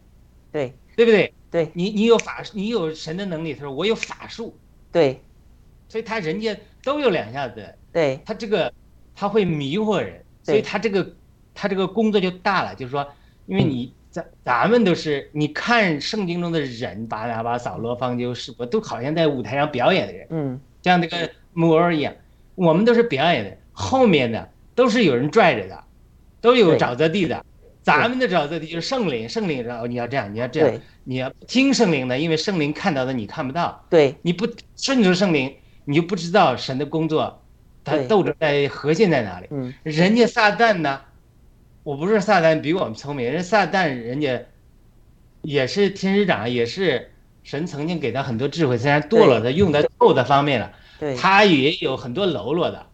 对，对不对？对，你你有法，你有神的能力，他说我有法术，对，所以他人家都有两下子，对，他这个他会迷惑人，所以他这个他这个工作就大了，就是说，因为你咱咱们都是你看圣经中的人，巴拿巴、扫罗、方舟、是伯，都好像在舞台上表演的人，嗯，像那个摩尔一样，我们都是表演的，后面的都是有人拽着的，都有沼泽地的。咱们的沼泽地就是圣灵，圣灵然后你要这样，你要这样，你要听圣灵的，因为圣灵看到的你看不到，对。你不顺从圣灵，你就不知道神的工作，他对斗争在核心在哪里。嗯人家撒旦呢，我不是撒旦比我们聪明，人家撒旦人家也是天使长，也是神曾经给他很多智慧，虽然堕落，他用在错的方面了，对他也有很多喽啰的。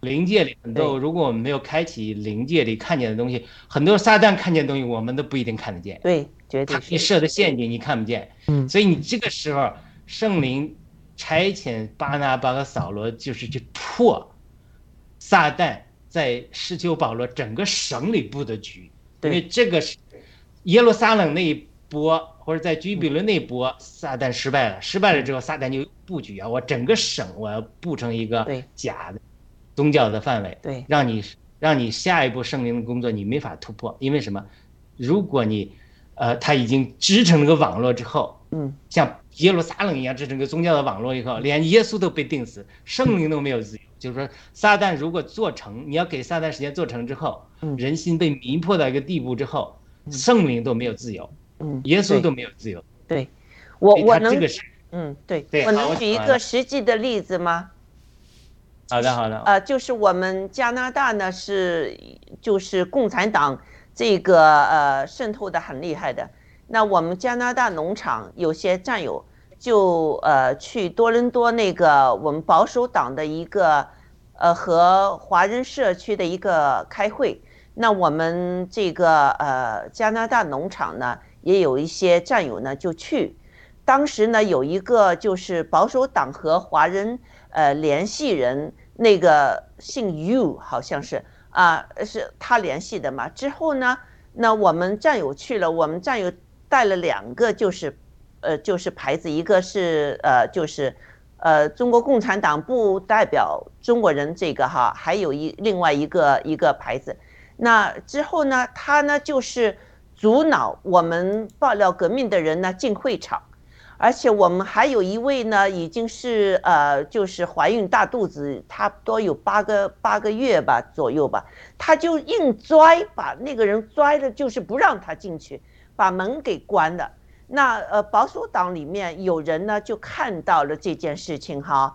灵界里很多，如果我们没有开启灵界里看见的东西，很多撒旦看见的东西，我们都不一定看得见。对，绝他对他，给你设的陷阱你看不见，嗯所以你这个时候圣灵差遣巴拿巴和扫罗，就是去破撒旦在施救保罗整个省里布的局，因为这个是耶路撒冷那一波或者在居比伦那一波，撒旦失败了，失败了之后，撒旦就布局啊，我整个省我要布成一个对。假的宗教的范围，对。让你让你下一步圣灵的工作你没法突破，因为什么？如果你呃他已经织成了个网络之后，嗯。像耶路撒冷一样织成个宗教的网络以后，连耶稣都被钉死，圣灵都没有自由。就是说，撒旦如果做成，你要给撒旦时间做成之后，嗯人心被迷惑到一个地步之后，圣灵都没有自由，嗯，耶稣都没有自由。对，我我能这个是嗯对，对我能举一个实际的例子吗？好的，好的。呃，就是我们加拿大呢是就是共产党这个呃渗透的很厉害的。那我们加拿大农场有些战友就呃去多伦多那个我们保守党的一个呃和华人社区的一个开会。那我们这个呃加拿大农场呢也有一些战友呢就去。当时呢有一个就是保守党和华人呃联系人，那个姓 U 好像是啊，是他联系的嘛。之后呢，那我们战友去了，我们战友带了两个就是，呃就是牌子，一个是呃就是，呃中国共产党不代表中国人这个哈，还有一另外一个一个牌子。那之后呢，他呢就是阻挠我们爆料革命的人呢进会场。而且我们还有一位呢，已经是呃，就是怀孕大肚子，差不多有八个八个月吧左右吧，他就硬拽，把那个人拽的，就是不让他进去，把门给关了。那呃，保守党里面有人呢，就看到了这件事情哈，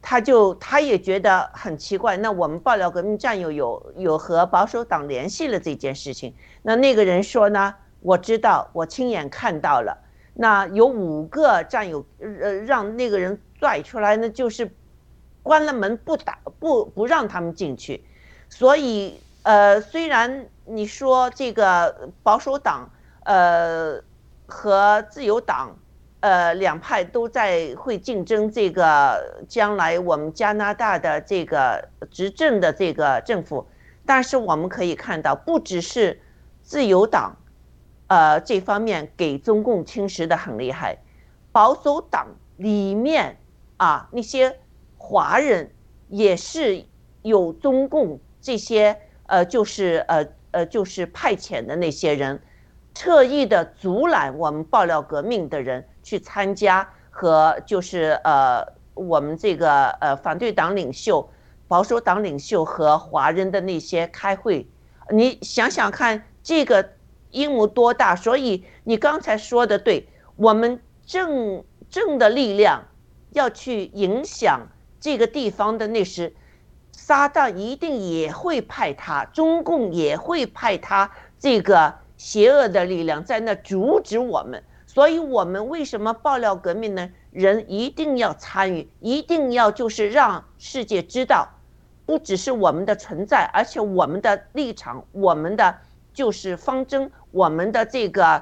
他就他也觉得很奇怪。那我们爆料革命战友有有和保守党联系了这件事情，那那个人说呢，我知道，我亲眼看到了。那有五个战友，呃，让那个人拽出来呢，就是关了门不打不不让他们进去，所以呃，虽然你说这个保守党呃和自由党呃两派都在会竞争这个将来我们加拿大的这个执政的这个政府，但是我们可以看到，不只是自由党。呃，这方面给中共侵蚀的很厉害，保守党里面啊那些华人也是有中共这些呃就是呃呃就是派遣的那些人，特意的阻拦我们爆料革命的人去参加和就是呃我们这个呃反对党领袖、保守党领袖和华人的那些开会，你想想看这个。阴谋多大？所以你刚才说的对，我们正正的力量要去影响这个地方的那时，撒旦一定也会派他，中共也会派他这个邪恶的力量在那阻止我们。所以，我们为什么爆料革命呢？人一定要参与，一定要就是让世界知道，不只是我们的存在，而且我们的立场，我们的。就是方针，我们的这个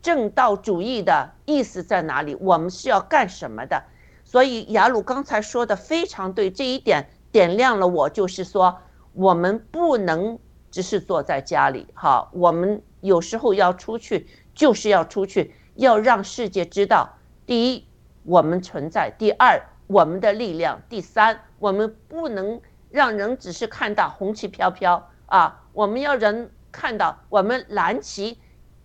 正道主义的意思在哪里？我们是要干什么的？所以雅鲁刚才说的非常对，这一点点亮了我，就是说我们不能只是坐在家里，哈，我们有时候要出去，就是要出去，要让世界知道：第一，我们存在；第二，我们的力量；第三，我们不能让人只是看到红旗飘飘啊，我们要人。看到我们蓝旗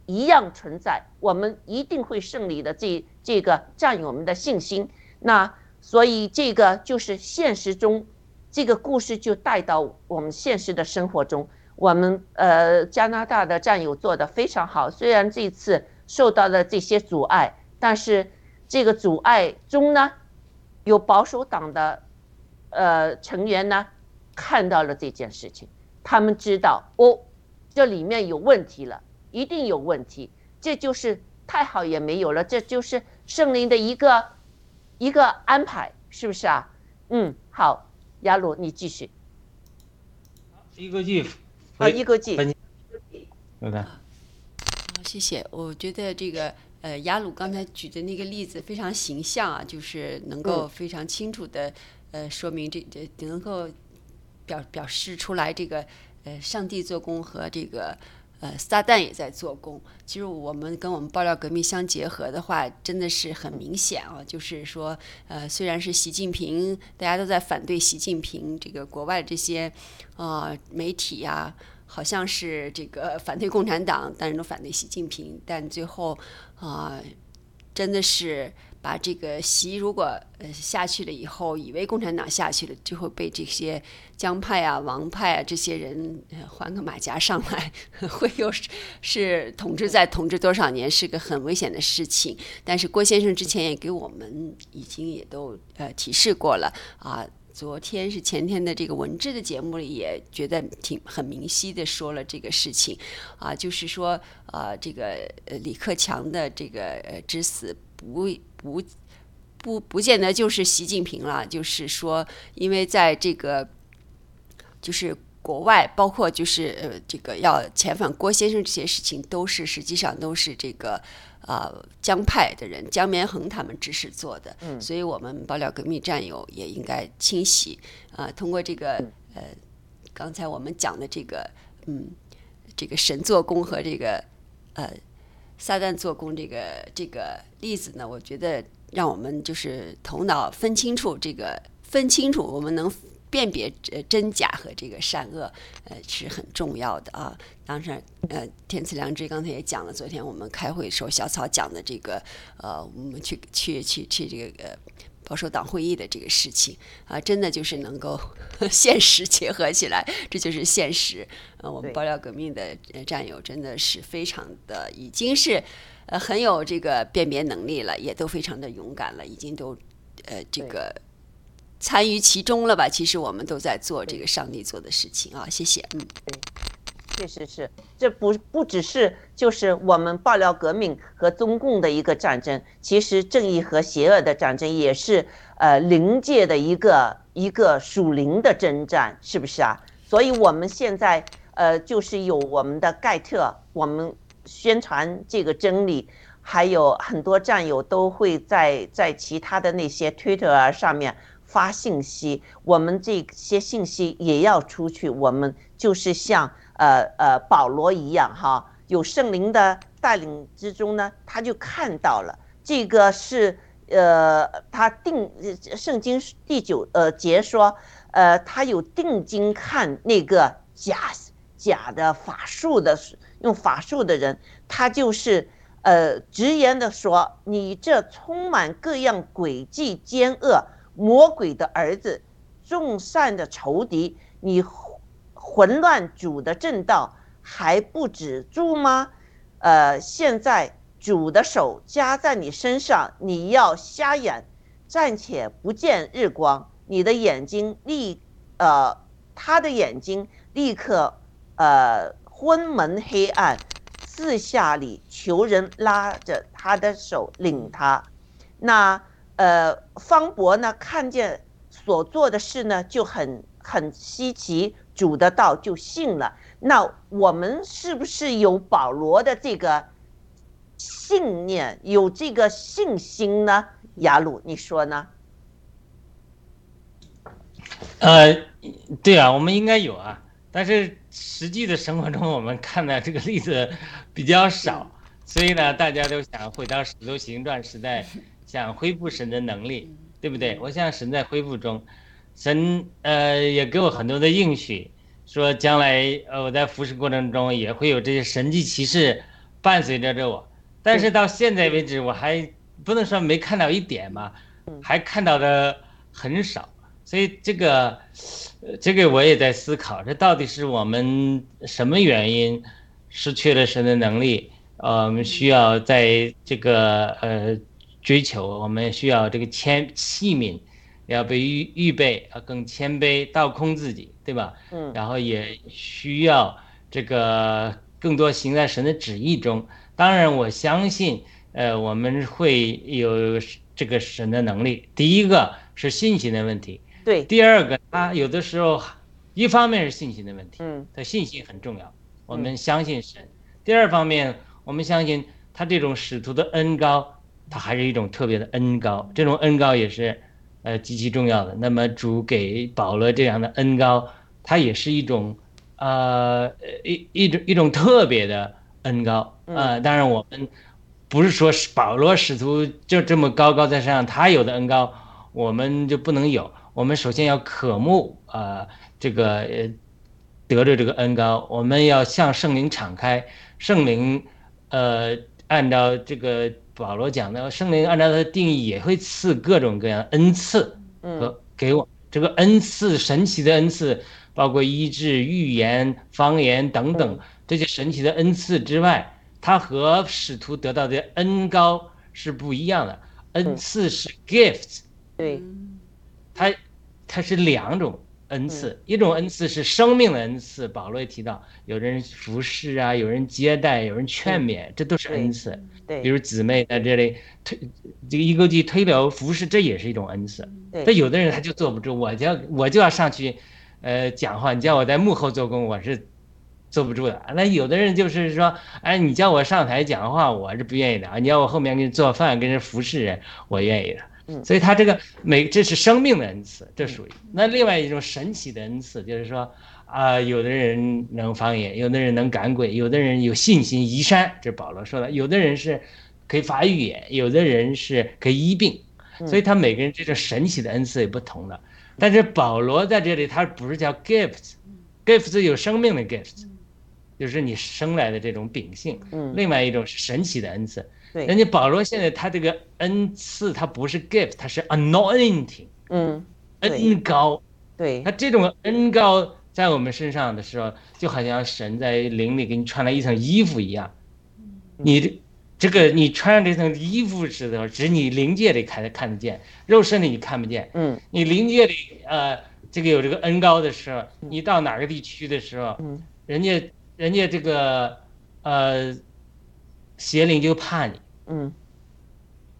一样存在，我们一定会胜利的。这这个占有我们的信心。那所以这个就是现实中这个故事就带到我们现实的生活中。我们呃加拿大的战友做得非常好，虽然这次受到了这些阻碍，但是这个阻碍中呢，有保守党的呃成员呢看到了这件事情，他们知道哦，这里面有问题了，一定有问题，这就是太好也没有了，这就是圣灵的一个一个安排，是不是啊？嗯，好，雅鲁你继续。一个句。啊，一个 G。对的。好，谢谢。我觉得这个呃，雅鲁刚才举的那个例子非常形象啊，就是能够非常清楚的呃说明这这能够表表示出来这个呃上帝做工和这个。呃，撒旦也在做工。其实我们跟我们爆料革命相结合的话，真的是很明显啊。就是说，呃，虽然是习近平，大家都在反对习近平，这个国外这些啊媒体呀，好像是这个反对共产党，但是都反对习近平。但最后啊，真的是。把这个习如果呃下去了以后，以为共产党下去了，就会被这些江派啊、王派啊这些人换个马甲上来，*laughs* 会又是是统治在统治多少年，是个很危险的事情。但是郭先生之前也给我们已经也都呃提示过了啊。昨天是前天的这个文志的节目里也觉得挺很明晰的说了这个事情啊，就是说呃这个呃李克强的这个呃之死不。不不不见得就是习近平了，就是说，因为在这个就是国外，包括就是呃这个要遣返郭先生这些事情，都是实际上都是这个呃江派的人江绵恒他们指使做的。嗯，所以我们爆料革命战友也应该清洗啊，通过这个呃刚才我们讲的这个嗯这个神做工和这个呃。撒旦做工这个这个例子呢，我觉得让我们就是头脑分清楚这个分清楚，我们能辨别真假和这个善恶，呃是很重要的啊。当然，呃，天赐良知刚才也讲了，昨天我们开会的时候小草讲的这个，呃，我们去去去去这个呃。保守党会议的这个事情啊，真的就是能够 *laughs* 现实结合起来，这就是现实。呃，我们爆料革命的战友真的是非常的，已经是呃很有这个辨别能力了，也都非常的勇敢了，已经都呃这个参与其中了吧？其实我们都在做这个上帝做的事情啊，谢谢，嗯。确实是，这不不只是就是我们爆料革命和中共的一个战争，其实正义和邪恶的战争也是呃灵界的一个一个属灵的征战，是不是啊？所以我们现在呃就是有我们的盖特，我们宣传这个真理，还有很多战友都会在在其他的那些 Twitter 上面发信息，我们这些信息也要出去，我们就是像。呃呃，保罗一样哈，有圣灵的带领之中呢，他就看到了这个是呃，他定圣经第九呃节说，呃，他有定睛看那个假假的法术的用法术的人，他就是呃直言的说，你这充满各样诡计奸恶魔鬼的儿子，众善的仇敌，你。混乱主的正道还不止住吗？呃，现在主的手加在你身上，你要瞎眼，暂且不见日光，你的眼睛立，呃，他的眼睛立刻，呃，昏蒙黑暗，四下里求人拉着他的手领他。那呃，方伯呢，看见所做的事呢，就很很稀奇。主的道就信了，那我们是不是有保罗的这个信念，有这个信心呢？雅鲁，你说呢？呃，对啊，我们应该有啊，但是实际的生活中，我们看到这个例子比较少，所以呢，大家都想回到使徒行传时代，想恢复神的能力，对不对？我想神在恢复中。神呃也给我很多的应许，说将来呃我在服侍过程中也会有这些神迹奇事伴随着着我，但是到现在为止我还不能说没看到一点嘛，还看到的很少，所以这个，呃这个我也在思考，这到底是我们什么原因失去了神的能力？呃，我们需要在这个呃追求，我们需要这个谦器皿要被预预备，要更谦卑，倒空自己，对吧？嗯然后也需要这个更多行在神的旨意中。当然，我相信，呃，我们会有这个神的能力。第一个是信心的问题，对，第二个，他有的时候，一方面是信心的问题，嗯他信心很重要，我们相信神。第二方面，我们相信他这种使徒的恩高，他还是一种特别的恩高，这种恩高也是，呃，极其重要的。那么主给保罗这样的恩高，它也是一种，呃，一一种一种特别的恩高。呃，当然我们不是说是保罗使徒就这么高高在上，他有的恩高，我们就不能有。我们首先要渴慕啊、呃这个呃得着这个恩高，我们要向圣灵敞开，圣灵呃按照这个保罗讲的，圣灵按照他的定义也会赐各种各样的恩赐嗯。和给我这个恩赐神奇的恩赐，包括医治、预言、方言等等这些神奇的恩赐之外，他和使徒得到的恩高是不一样的。恩赐是 gift，对，它它是两种恩赐，一种恩赐是生命的恩赐，保罗也提到，有人服侍啊，有人接待，有人劝勉，这都是恩赐。对，比如姊妹在这里推这个一钩机推流服侍，这也是一种恩赐。对但有的人他就坐不住，我就要我就要上去，呃，讲话，你叫我在幕后做工，我是坐不住的。那有的人就是说，哎，你叫我上台讲话，我是不愿意的啊。你要我后面给你做饭，跟人服侍人，我愿意的。嗯所以他这个每这是生命的恩赐，这属于。那另外一种神奇的恩赐，就是说啊、有的人能方言，有的人能赶鬼，有的人有信心移山，这保罗说的。有的人是可以发预言，有的人是可以医病，所以他每个人这种神奇的恩赐也不同的。但是保罗在这里，他不是叫 gift，gift 有生命的 gift，就是你生来的这种秉性。嗯另外一种是神奇的恩赐。对人家保罗现在他这个恩赐，他不是 gift，他是 anointing，嗯恩高。对他这种恩高在我们身上的时候，就好像神在灵里给你穿了一层衣服一样。你这这个你穿上这层衣服的时候，只你灵界里看得看得见，肉身里你看不见。嗯你灵界里呃这个有这个恩高的时候，你到哪个地区的时候，嗯人家人家这个呃邪灵就怕你。嗯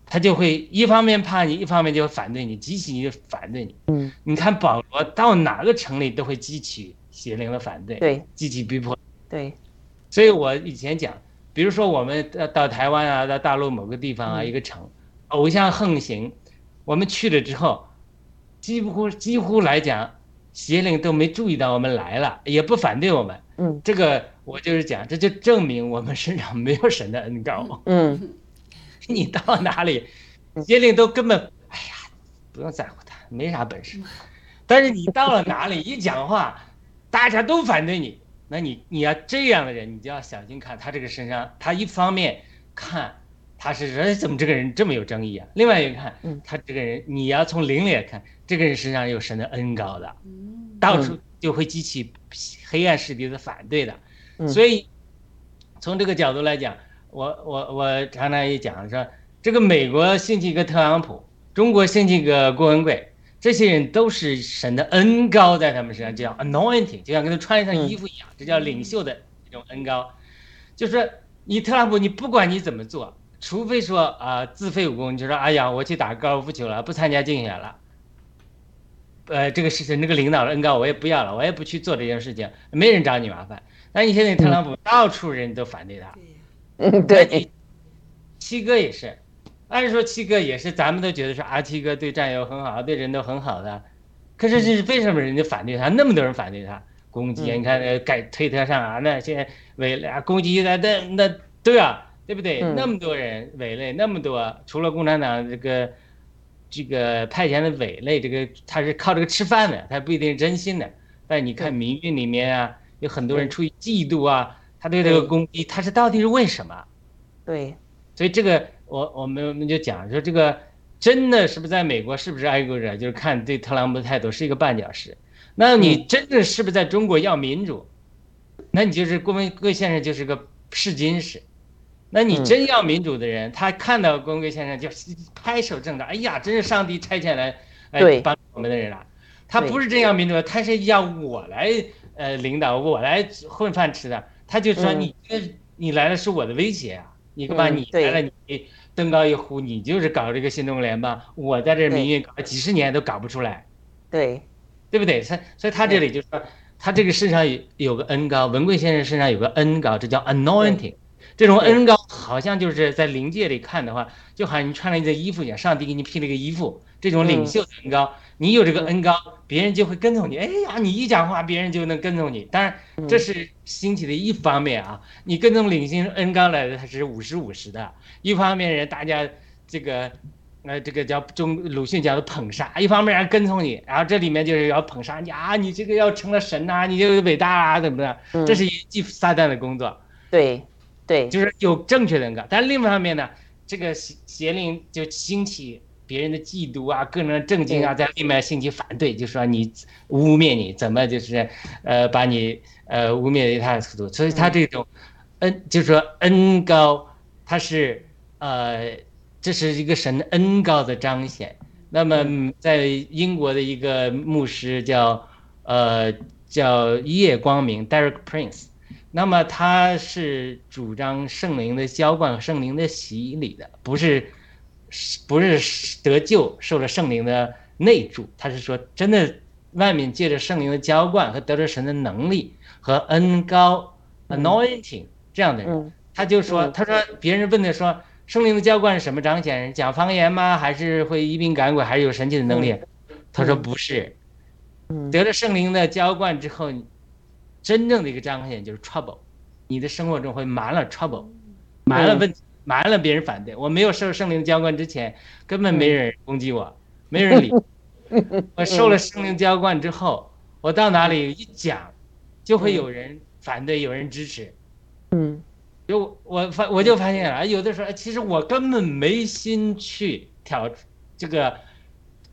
他就会一方面怕你，一方面就会反对你，激起你的反对你。嗯，你看保罗到哪个城里都会激起邪灵的反对，对，激起逼迫。对，所以我以前讲，比如说我们到到台湾啊，到大陆某个地方啊，嗯一个城，偶像横行，我们去了之后，几乎几乎来讲，邪灵都没注意到我们来了，也不反对我们。嗯，这个我就是讲，这就证明我们身上没有神的恩高。嗯你到哪里，*laughs* 接令都根本，哎呀，不用在乎他，没啥本事。但是你到了哪里，一讲话，大家都反对你，那你你要这样的人，你就要小心看他这个身上，他一方面看他是哎怎么这个人这么有争议啊，另外一个看嗯。他这个人，你要从灵里看，这个人身上有神的恩高的，到处就会激起黑暗势力的反对的。嗯。所以从这个角度来讲，我我我常常也讲说，这个美国兴起一个特朗普，中国兴起一个郭文贵，这些人都是神的恩高在他们身上，叫 anointing，就像跟他穿一层衣服一样，这叫领袖的一种恩高。就是你特朗普，你不管你怎么做，除非说啊、自废武功，你就说哎呀，我去打高尔夫球了，不参加竞选了。呃，这个事情，那个领导的恩高我也不要了，我也不去做这件事情，没人找你麻烦。那你现在特朗普到处人都反对他，嗯，对，七哥也是，按说七哥也是，咱们都觉得说啊，七哥对战友很好，对人都很好的，可是这是为什么人家反对他？那么多人反对他，攻击，嗯你看那改推特上啊，那些伪类啊，攻击的那那对啊，对不对？嗯那么多人伪类，那么多，除了共产党这个这个派遣的伪类，这个他是靠这个吃饭的，他不一定是真心的。但你看民运里面啊，有很多人出于嫉妒啊，他对这个对攻击，他是到底是为什么？对，所以这个我我们我们就讲说这个真的是不是在美国是不是爱国者，就是看对特朗普的态度是一个绊脚石。那你真的是不是在中国要民主？那你就是郭文贵先生就是个试金石。那你真要民主的人，他看到郭文贵先生就拍手称道：“哎呀，真是上帝差遣来哎帮我们的人了。”他不是真要民主，他是要我来呃领导，我来混饭吃的。他就说：“你这你来了是我的威胁啊！你干嘛？你来了你登高一呼，你就是搞这个新中国联邦，我在这民运搞了几十年都搞不出来。”对。对不对？他所以他这里就说，他这个身上有有个恩高，文贵先生身上有个恩高，这叫 anointing。这种恩高好像就是在灵界里看的话，就好像你穿了一件衣服一样，上帝给你披了一个衣服。这种领袖的恩高，你有这个恩高，别人就会跟从你。哎呀，你一讲话，别人就能跟从你。当然，这是兴起的一方面啊。你跟从领袖恩高来的，他是五十五十的。一方面人大家这个。呃这个叫中鲁迅讲的捧杀，一方面跟从你，然后这里面就是要捧杀你啊，你这个要成了神呐，你就伟大啊，怎么的？这是一记撒旦的工作。对，对，就是有正确的人格，但是另一方面呢，这个邪邪灵就兴起别人的嫉妒啊，各种震惊啊，在里面兴起反对，就说你污蔑你，怎么就是呃把你呃污蔑一塌糊涂。所以他这种恩，就是说恩高，他是呃。这是一个神恩高的彰显。那么，在英国的一个牧师叫呃叫叶光明 （Derek Prince），那么他是主张圣灵的浇灌圣灵的洗礼的，不是不是得救受了圣灵的内助。他是说，真的外面借着圣灵的浇灌和得着神的能力和恩高 （anointing） 这样的人，他就说，他说别人问他说。圣灵的浇灌是什么彰显？讲方言吗？还是会一兵赶鬼？还是有神奇的能力？他说不是，得了圣灵的浇灌之后，真正的一个彰显就是 trouble，你的生活中会满了 trouble，满了问题，满了别人反对。我没有受圣灵浇灌之前，根本没人攻击我，没人理。*laughs* 我受了圣灵浇灌之后，我到哪里一讲，就会有人反对，有人支持。嗯。就我发我就发现了，有的时候其实我根本没心去挑这个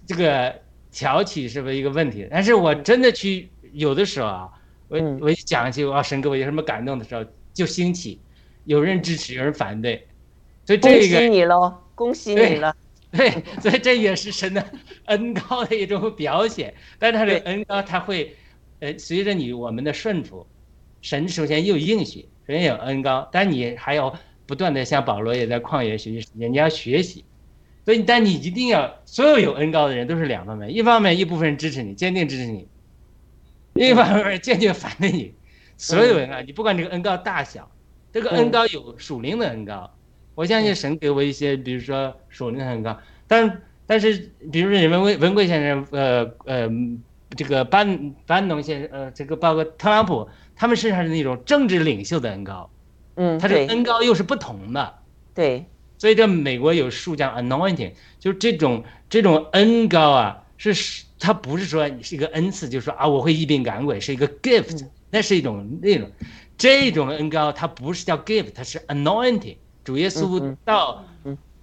这个挑起是不是一个问题？但是我真的去有的时候啊，我我一讲起啊神给我有什么感动的时候，就兴起，有人支持，有人反对，所以这个恭喜你喽，恭喜你了，对，所以这也是神的 *laughs* 恩高的一种表现。但是他的恩高他会呃随着你我们的顺服，神首先又应许。首先有恩高，但你还要不断的像保罗也在旷野学习时间，你要学习，所以但你一定要所有有恩高的人都是两方面，一方面一部分人支持你，坚定支持你；另一方面坚决反对你。所有人啊，你不管这个恩高大小，这个恩高有属灵的恩高，我相信神给我一些，比如说属灵的恩高，但但是比如说文贵文贵先生，呃呃，这个班班农先生，呃，这个包括特朗普。他们身上是那种政治领袖的恩高，嗯，他这恩高又是不同的，对，所以这美国有数叫 anointing，就是这种这种恩高啊，是他不是说你是一个恩赐，就是说啊我会一病赶鬼，是一个 gift，那是一种那种，这种恩高它不是叫 gift，它是 anointing。主耶稣到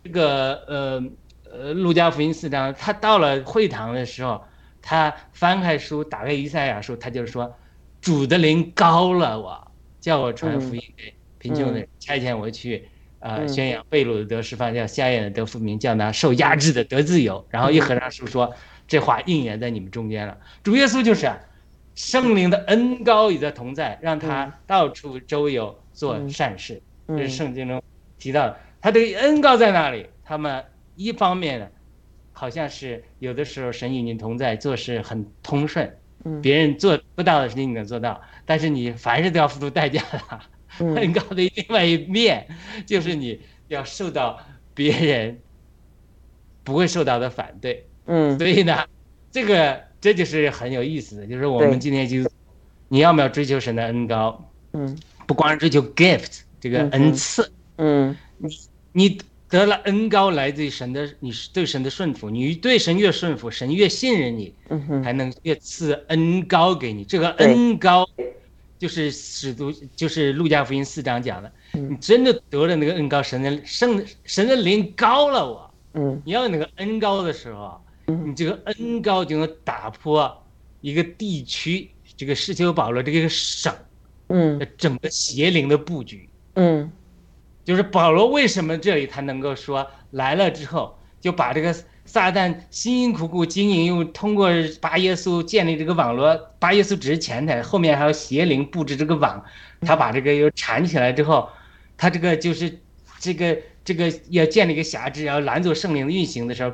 这个呃呃路加福音四章，他到了会堂的时候，他翻开书，打开以赛亚书，他就说。主的灵高了我，叫我传福音给贫穷的人，差遣我去，呃，宣扬被掳的得释放，叫瞎眼的得复明，叫那受压制的得自由。然后一合上书说，这话应验在你们中间了。主耶稣就是，圣灵的恩高与他同在，让他到处周游做善事。这是圣经中提到的，他的恩高在哪里？他们一方面呢，好像是有的时候神与你同在，做事很通顺。别人做不到的事情你能做到，但是你凡事都要付出代价的。*laughs* 恩高的另外一面，就是你要受到别人不会受到的反对。嗯，所以呢，这个这就是很有意思的，就是我们今天就你要不要追求神的恩高？嗯，不光是追求 gift 这个恩赐。嗯，你你。得了恩高来自于神的，你是对神的顺服，你对神越顺服，神越信任你，才能越赐恩高给你。这个恩高，就是使徒，就是路加福音四章讲的，你真的得了那个恩高，神的圣神的灵高了我，嗯。你要有那个恩高的时候啊，你这个恩高就能打破一个地区这个施修保罗这个省嗯。的整个邪灵的布局。嗯就是保罗为什么这里他能够说来了之后，就把这个撒旦辛辛苦苦经营，又通过巴耶稣建立这个网络，巴耶稣只是前台，后面还有邪灵布置这个网，他把这个又缠起来之后，他这个就是这个这个要建立一个辖制，然后拦阻圣灵的运行的时候，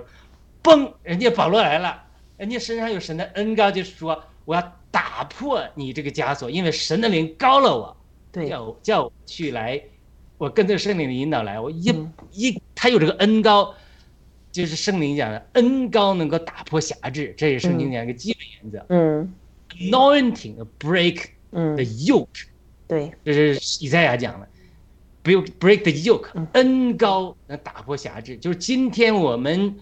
嘣，人家保罗来了，人家身上有神的恩高，就是说我要打破你这个枷锁，因为神的灵高了我，对，叫我叫我去来，我跟着圣灵的引导来，我一、嗯。一他有这个恩高，就是圣灵讲的恩高能够打破辖制，这也是圣经讲一个基本原则。嗯。Anointing break 嗯。the，yoke，对，这是以赛亚讲的，break break the yoke，嗯。恩高能打破辖制，就是今天我们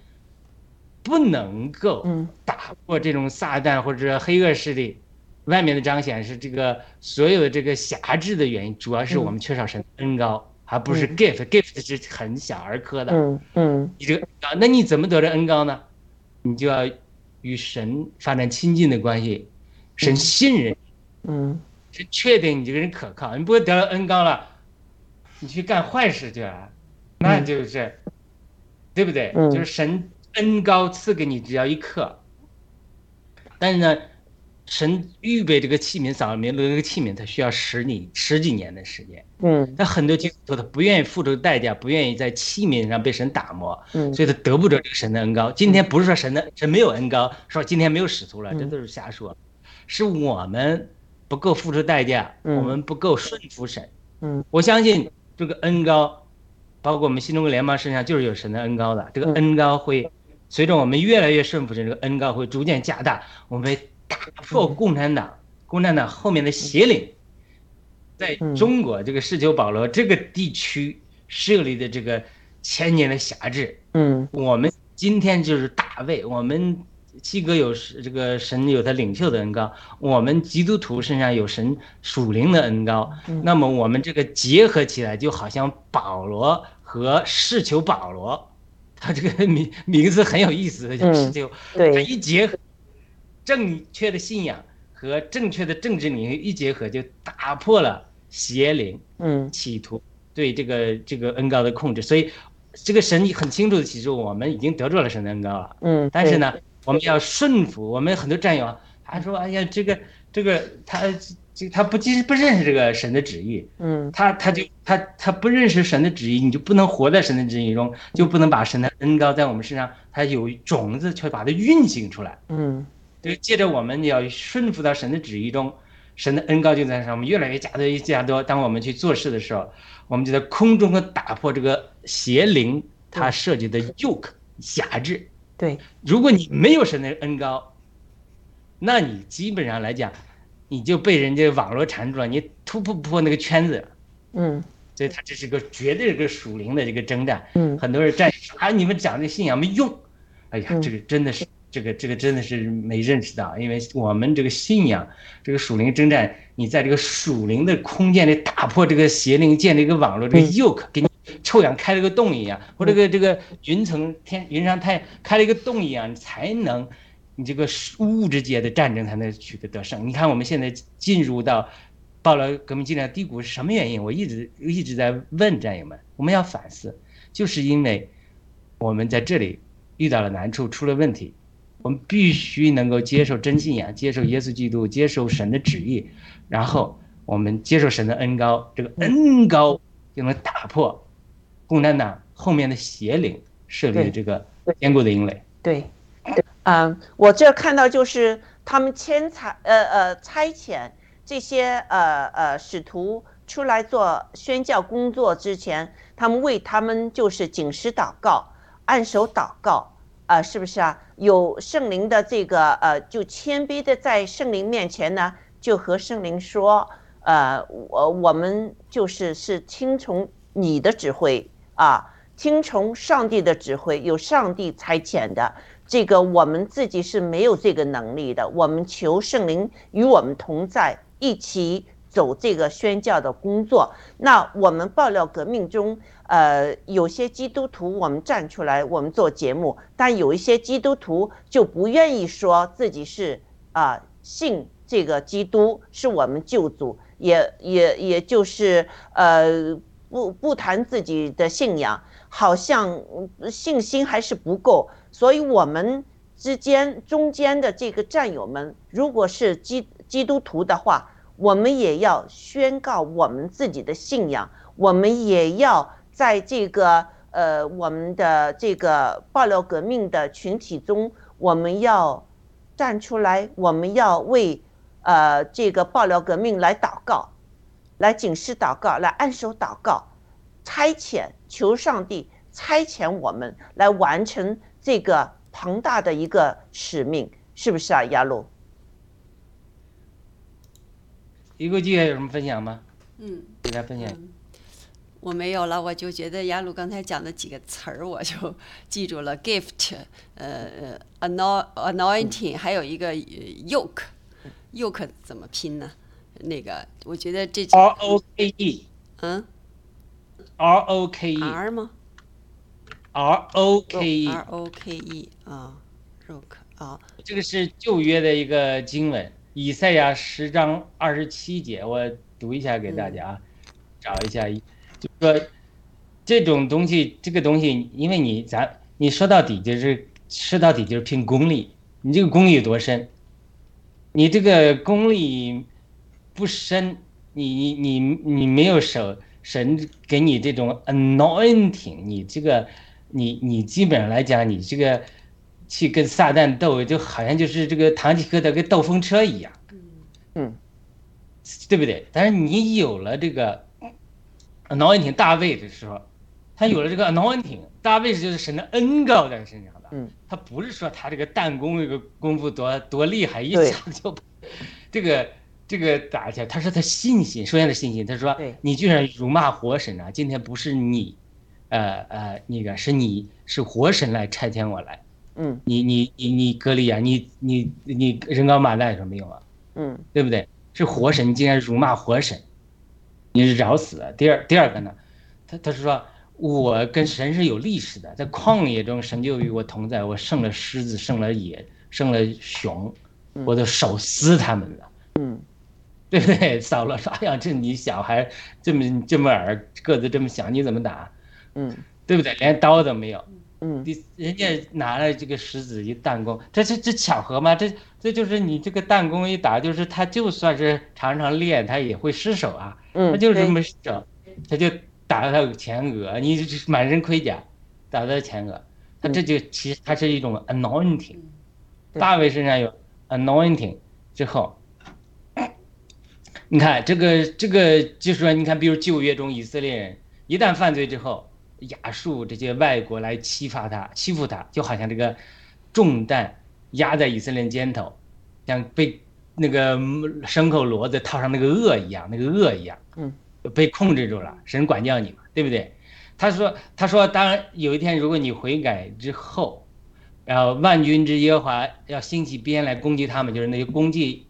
不能够嗯。打破这种撒旦或者黑恶势力外面的彰显是这个所有的这个辖制的原因，主要是我们缺少神的恩高，而不是嗯。gift，gift 是很小儿科的。嗯嗯。你这个啊，那你怎么得着恩高呢？你就要与神发展亲近的关系，神信任，嗯。神确定你这个人可靠，你不会得了恩高了，你去干坏事去了，那就是，对不对？嗯。就是神恩高赐给你只要一克，但是呢，神预备这个器皿，扫明这个器皿，它需要十年十几年的时间。嗯。他很多基督徒他不愿意付出代价，不愿意在器皿上被神打磨，嗯。所以他得不着这个神的恩高。今天不是说神的神没有恩高，说今天没有使徒了，这嗯都是瞎说，是我们不够付出代价，嗯。我们不够顺服神。嗯。我相信这个恩高，包括我们新中国联邦身上就是有神的恩高的，这个嗯。恩高会随着我们越来越顺服神，这个恩高会逐渐加大，我们会打破嗯共产党，共产党后面的邪灵。在嗯。中国这个世求保罗这个地区设立的这个千年的辖制，嗯。我们今天就是大卫，我们七哥有这个神有他领袖的恩高，我们基督徒身上有神属灵的恩高，嗯。那么我们这个结合起来，就好像保罗和世求保罗，他这个名名字很有意思，叫世求，他，一结合正确的信仰和正确的政治领域一结合，就打破了邪灵。嗯企图对这个这个恩高的控制，所以这个神很清楚的启示，我们已经得着了神的恩高了。嗯，但是呢，我们要顺服。我们很多战友他说：“哎呀，这个这个他这他不其实不认识这个神的旨意，嗯他他就他他不认识神的旨意，你就不能活在神的旨意中，就不能把神的恩高在我们身上，他有种子，却把它运行出来。嗯就借着我们要顺服到神的旨意中，神的恩高就在上面越来越加多越加多。当我们去做事的时候，我们就在空中和打破这个邪灵它设计的 yoke 辖制。对，如果你没有神的恩高，那你基本上来讲，你就被人家网络缠住了，你突破不破那个圈子。嗯所以它这是个绝对是个属灵的这个征战。嗯很多人战友说啊，你们讲这信仰没用。哎呀，嗯这个真的是这个这个真的是没认识到，因为我们这个信仰，这个属灵征战，你在这个属灵的空间里打破这个邪灵，建立一个网络，这个嗯 yoke 给你臭氧开了个洞一样，或者这个这个云层天云上太开了一个洞一样，你才能。你这个物质界的战争才能取得得胜。你看我们现在进入到暴了革命进量低谷是什么原因？我一直一直在问战友们，我们要反思，就是因为我们在这里遇到了难处，出了问题，我们必须能够接受真信仰，接受耶稣基督，接受神的旨意，然后我们接受神的恩高，这个恩高就能打破共产党后面的邪灵设立的这个坚固的营垒。对，嗯，我这看到就是他们迁差呃呃差遣这些呃呃使徒出来做宣教工作之前，他们为他们就是警示祷告，按手祷告啊、是不是啊？有圣灵的这个呃，就谦卑的在圣灵面前呢，就和圣灵说，呃，我我们就是是听从你的指挥啊，听从上帝的指挥，有上帝差遣的。这个我们自己是没有这个能力的，我们求圣灵与我们同在，一起走这个宣教的工作。那我们爆料革命中，呃，有些基督徒我们站出来，我们做节目，但有一些基督徒就不愿意说自己是啊信这个基督是我们救主，也也也就是呃不不谈自己的信仰，好像信心还是不够，所以我们。之间中间的这个战友们，如果是基基督徒的话，我们也要宣告我们自己的信仰，我们也要在这个呃我们的这个爆料革命的群体中，我们要站出来，我们要为呃这个爆料革命来祷告，来警示祷告，来按手祷告，差遣求上帝差遣我们来完成这个。庞大的一个使命，是不是啊，亚路？一个季还有什么分享吗？嗯，给大家分享。我没有了，我就觉得雅鲁刚才讲的几个词儿，我就记住了：gift，呃，anointing，还有一个 yoke，yoke 怎么拼呢？那个，我觉得这 R O K E，嗯，R O K E，R 吗？R O K E，R O K E 啊，roke 啊，这个是旧约的一个经文，以赛亚十章二十七节，我读一下给大家啊，找一下，就说这种东西，这个东西，因为你咱你说到底就是说到底就是拼功力，你这个功力有多深？你这个功力不深，你你你你没有手神给你这种 anointing，你这个。你你基本上来讲，你这个去跟撒旦斗，就好像就是这个堂吉诃德跟斗风车一样，嗯，对不对？但是你有了这个 anointing 大卫的时候，他有了这个 anointing 大卫就是神的恩膏在身上的，嗯，他不是说他这个弹弓这个功夫多多厉害，一下就 *laughs* 这个这个打起来，他说他信心，首先的信心，他说你居然辱骂活神啊，今天不是你。呃呃，那个是你是活神来差遣我来，嗯，你你你你格利亚，你你你人高马大有什么用啊？嗯，对不对？是活神，你竟然辱骂活神，你是找死！第二第二个呢，他他是说我跟神是有历史的，在旷野中神就与我同在，我胜了狮子，胜了野，胜了熊，我都手撕他们了，嗯，对不对？扫罗说，哎呀，这你小孩这么这么矮，个子这么小，你怎么打？嗯，对不对？连刀都没有。嗯，你人家拿了这个石子一弹弓，这这这巧合吗？这这就是你这个弹弓一打，就是他就算是常常练，他也会失手啊。嗯，他就是这么失手，他就打到他前额，你满身盔甲，打到前额，他这就其实他是一种 anointing。大卫身上有 anointing 之后，你看这个这个就是说，你看比如旧约中以色列人一旦犯罪之后。亚述这些外国来欺负他，欺负他，就好像这个重担压在以色列肩头，像被那个牲口骡子套上那个轭一样，那个轭一样，嗯，被控制住了。神管教你嘛，对不对？他说，他说，当有一天如果你悔改之后，然后万军之耶和华要兴起鞭来攻击他们，就是那些攻击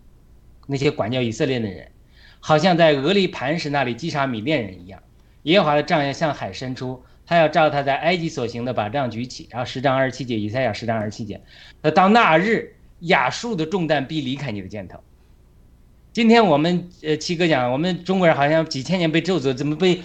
那些管教以色列的人，好像在俄利磐石那里击杀米甸人一样，耶和华的杖要向海伸出。他要照他在埃及所行的把杖举起，然后十章二十七节，以赛亚十章二十七节，那到那日，亚述的重担必离开你的肩头。今天我们呃七哥讲，我们中国人好像几千年被咒诅，怎么被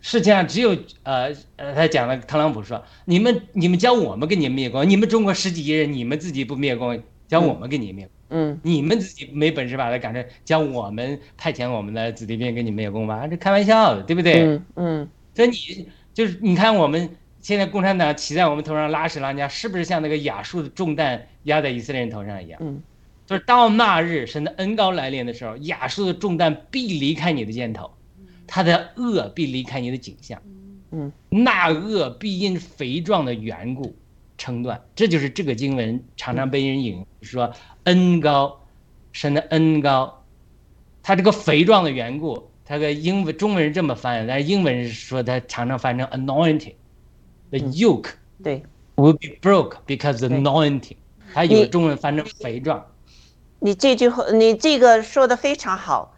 世界上只有呃呃他讲了，特朗普说，你们你们教我们给你们灭光，你们中国十几亿人，你们自己不灭光，教我们给你灭，嗯，你们自己没本事把他赶出，教我们派遣我们的子弟兵给你灭光吧，这开玩笑的，对不对？嗯嗯，所以你。就是你看，我们现在共产党骑在我们头上拉屎拉尿，是不是像那个亚述的重担压在以色列人头上一样？嗯，就是到那日神的恩高来临的时候，亚述的重担必离开你的肩头，他的恶必离开你的颈项，嗯，那恶必因肥壮的缘故称断。这就是这个经文常常被人引说恩高，神的恩高，他这个肥壮的缘故。他个英文中文是这么翻，但是英文是说他常常翻成 anointing，the yoke 对 will be broke because the anointing，他有中文翻成肥壮。你这句话，你这个说的非常好。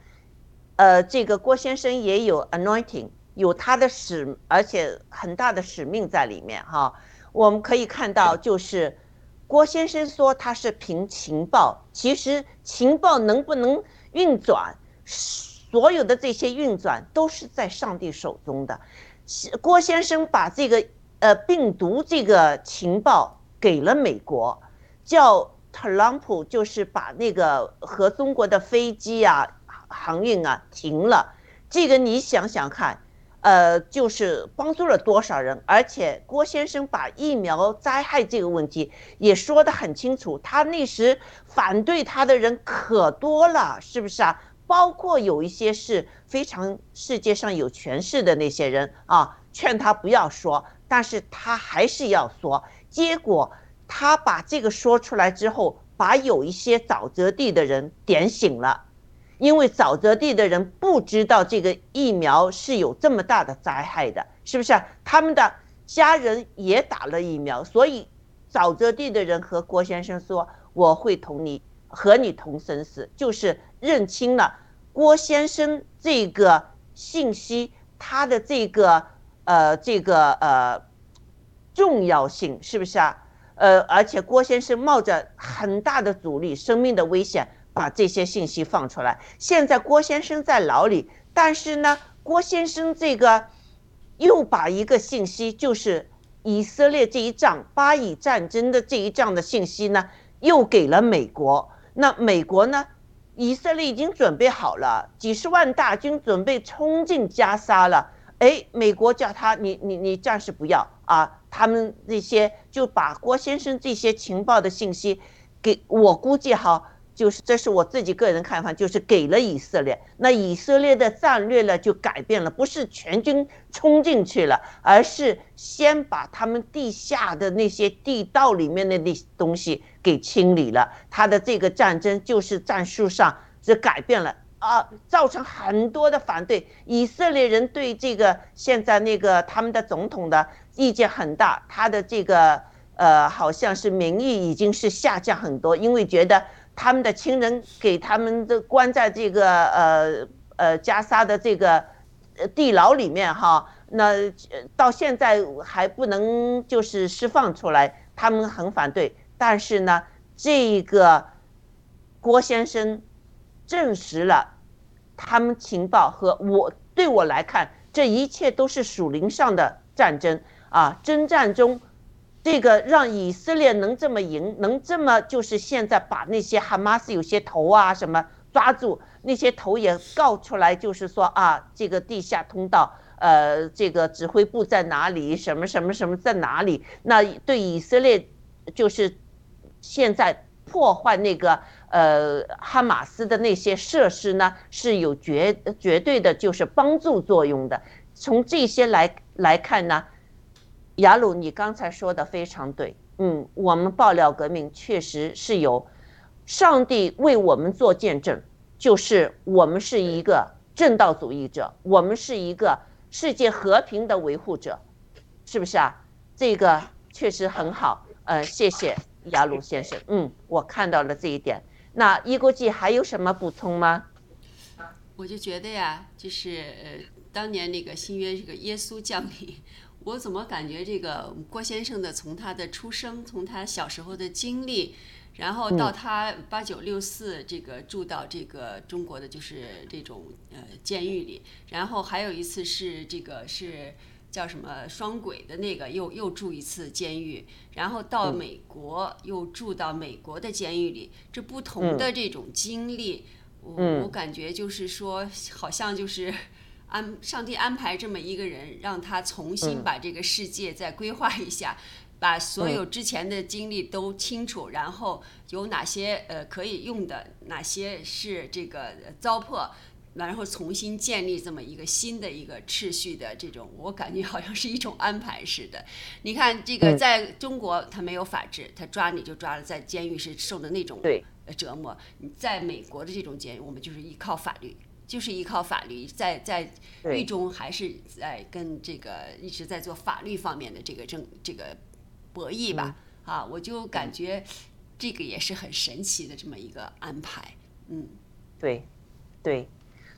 呃，这个郭先生也有 anointing，有他的使，而且很大的使命在里面哈。我们可以看到，就是郭先生说他是凭情报，其实情报能不能运转，所有的这些运转都是在上帝手中的。郭先生把这个呃病毒这个情报给了美国，叫特朗普就是把那个和中国的飞机啊。航运啊停了，这个你想想看，呃，就是帮助了多少人？而且郭先生把疫苗灾害这个问题也说得很清楚，他那时反对他的人可多了，是不是啊？包括有一些是非常世界上有权势的那些人啊，劝他不要说，但是他还是要说。结果他把这个说出来之后，把有一些沼泽地的人点醒了。因为沼泽地的人不知道这个疫苗是有这么大的灾害的，是不是？他们的家人也打了疫苗，所以沼泽地的人和郭先生说：“我会同你和你同生死。”就是认清了郭先生这个信息，他的这个呃这个呃重要性，是不是啊？呃，而且郭先生冒着很大的阻力、生命的危险。把这些信息放出来。现在郭先生在牢里，但是呢，郭先生这个又把一个信息，就是以色列这一仗巴以战争的这一仗的信息呢，又给了美国。那美国呢，以色列已经准备好了，几十万大军准备冲进加沙了。哎，美国叫他你你你暂时不要啊，他们那些就把郭先生这些情报的信息给我估计哈。就是，这是我自己个人看法，就是给了以色列，那以色列的战略呢就改变了，不是全军冲进去了，而是先把他们地下的那些地道里面的那东西给清理了。他的这个战争就是战术上是改变了啊，造成很多的反对。以色列人对这个现在那个他们的总统的意见很大，他的这个呃好像是民意已经是下降很多，因为觉得。他们的亲人给他们的关在这个呃呃加沙的这个地牢里面哈，那到现在还不能就是释放出来，他们很反对。但是呢，这个郭先生证实了他们情报和我对我来看，这一切都是属灵上的战争啊，征战中。这个让以色列能这么赢，能这么就是现在把那些哈马斯有些头啊什么抓住，那些头也告出来，就是说啊，这个地下通道，呃，这个指挥部在哪里？什么什么什么在哪里？那对以色列就是现在破坏那个呃哈马斯的那些设施呢，是有绝绝对的就是帮助作用的。从这些来来看呢。雅鲁，你刚才说的非常对。嗯，我们爆料革命确实是有上帝为我们做见证，就是我们是一个正道主义者，我们是一个世界和平的维护者，是不是啊？这个确实很好。呃，谢谢雅鲁先生。嗯，我看到了这一点。那伊国际还有什么补充吗？我就觉得呀，就是呃，当年那个新约这个耶稣降临。我怎么感觉这个郭先生的从他的出生，从他小时候的经历，然后到他八九六四这个住到这个中国的就是这种呃监狱里，然后还有一次是这个是叫什么双轨的那个又又住一次监狱，然后到美国又住到美国的监狱里，这不同的这种经历，我我感觉就是说好像就是。安上帝安排这么一个人，让他重新把这个世界再规划一下，把所有之前的经历都清楚，然后有哪些呃可以用的，哪些是这个糟粕，然后重新建立这么一个新的一个秩序的这种，我感觉好像是一种安排似的。你看这个在中国他没有法治，他抓你就抓了，在监狱是受的那种折磨。你在美国的这种监狱，我们就是依靠法律。就是依靠法律，在在狱中还是在跟这个一直在做法律方面的这个争这个博弈吧，啊，我就感觉这个也是很神奇的这么一个安排，嗯，对，对，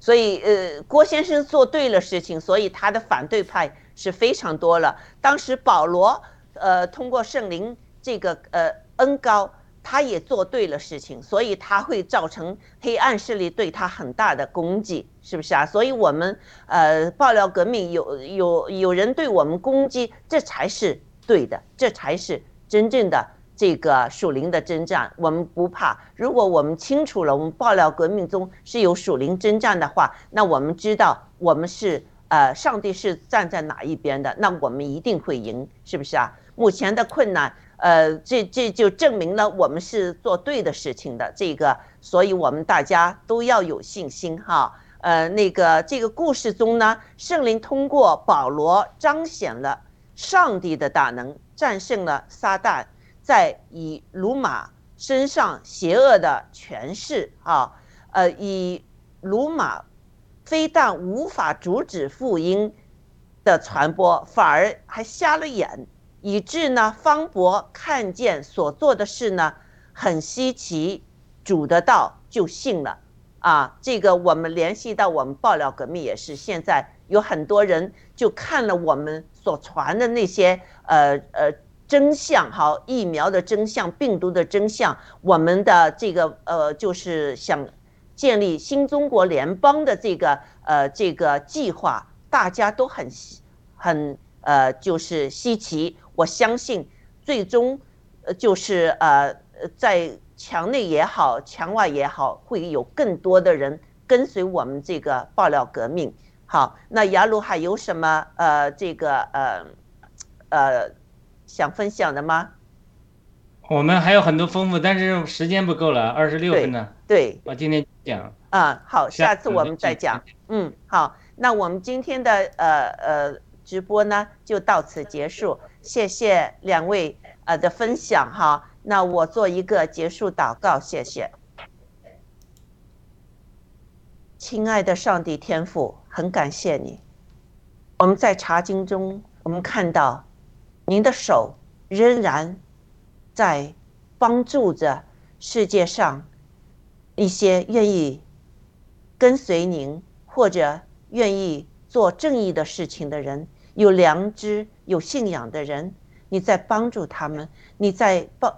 所以呃，郭先生做对了事情，所以他的反对派是非常多了。当时保罗呃通过圣灵这个呃恩高。他也做对了事情，所以他会造成黑暗势力对他很大的攻击，是不是啊？所以我们呃爆料革命有有有人对我们攻击，这才是对的，这才是真正的这个属灵的征战。我们不怕，如果我们清楚了我们爆料革命中是有属灵征战的话，那我们知道我们是呃上帝是站在哪一边的，那我们一定会赢，是不是啊？目前的困难。呃，这这就证明了我们是做对的事情的，这个，所以我们大家都要有信心哈。呃，那个这个故事中呢，圣灵通过保罗彰显了上帝的大能，战胜了撒旦在以鲁马身上邪恶的权势啊。呃，以鲁马非但无法阻止福音的传播，反而还瞎了眼。以致呢，方伯看见所做的事呢，很稀奇，主的道就信了啊。这个我们联系到我们爆料革命也是，现在有很多人就看了我们所传的那些呃呃真相，好疫苗的真相，病毒的真相，我们的这个呃就是想建立新中国联邦的这个呃这个计划，大家都很很呃就是稀奇。我相信，最终，呃，就是呃，在墙内也好，墙外也好，会有更多的人跟随我们这个爆料革命。好，那雅鲁还有什么呃，这个呃，呃，想分享的吗？我们还有很多丰富，但是时间不够了，二十六分呢。对，我今天讲。啊，好，下次我们再讲。嗯，好，那我们今天的呃呃直播呢，就到此结束。谢谢两位呃的分享哈，那我做一个结束祷告，谢谢。亲爱的上帝天父，很感谢你。我们在查经中，我们看到您的手仍然在帮助着世界上一些愿意跟随您或者愿意做正义的事情的人。有良知、有信仰的人，你在帮助他们，你在帮，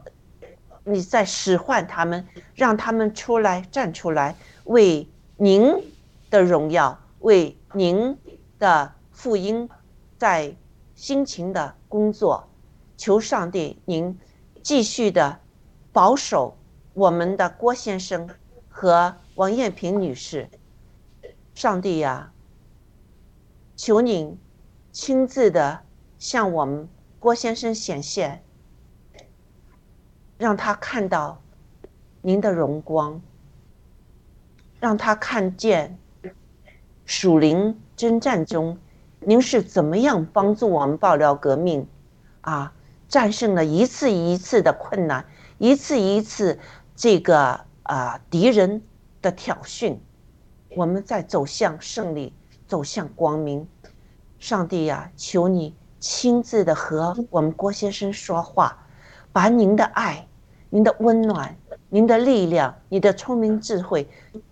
你在使唤他们，让他们出来站出来，为您的荣耀，为您的福音，在辛勤的工作。求上帝，您继续的保守我们的郭先生和王艳萍女士。上帝呀，求您。亲自的向我们郭先生显现，让他看到您的荣光，让他看见属灵征战中您是怎么样帮助我们爆料革命，啊，战胜了一次一次的困难，一次一次这个啊敌人的挑衅，我们在走向胜利，走向光明。上帝呀，求你亲自的和我们郭先生说话，把您的爱、您的温暖、您的力量、你的聪明智慧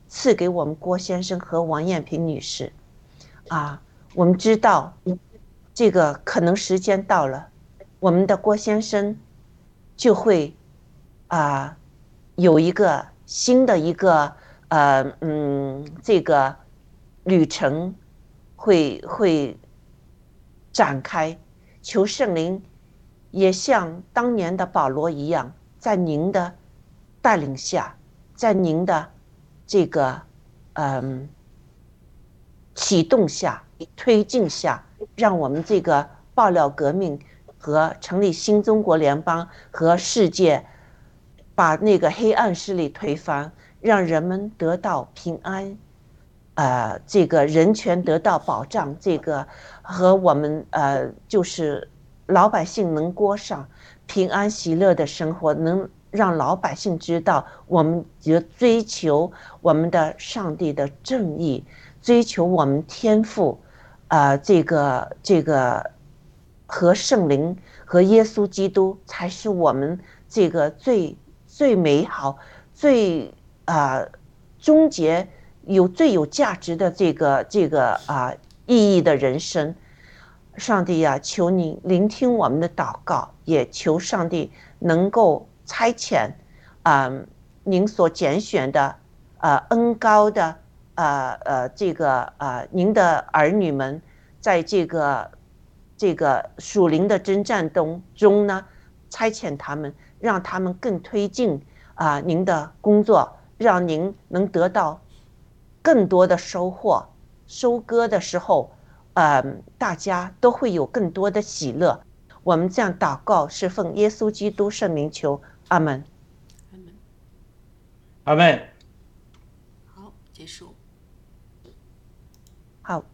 赐给我们郭先生和王艳萍女士。啊，我们知道这个可能时间到了，我们的郭先生就会啊有一个新的一个呃嗯这个旅程会会。展开，求圣灵也像当年的保罗一样，在您的带领下，在您的这个嗯启动下、推进下，让我们这个爆料革命和成立新中国联邦和世界，把那个黑暗势力推翻，让人们得到平安。呃，这个人权得到保障，这个和我们呃，就是老百姓能过上平安喜乐的生活，能让老百姓知道，我们就追求我们的上帝的正义，追求我们天赋，啊，这个这个和圣灵和耶稣基督才是我们这个最最美好、最啊终结。有最有价值的这个这个啊意义的人生。上帝呀，求你聆听我们的祷告，也求上帝能够差遣啊您所拣选的呃恩高的呃呃这个呃您的儿女们，在这个这个属灵的征战中中呢，差遣他们，让他们更推进啊您的工作，让您能得到更多的收获。收割的时候。呃，大家都会有更多的喜乐。我们这样祷告，是奉耶稣基督圣名求，阿门。阿门。阿门。好，结束。好。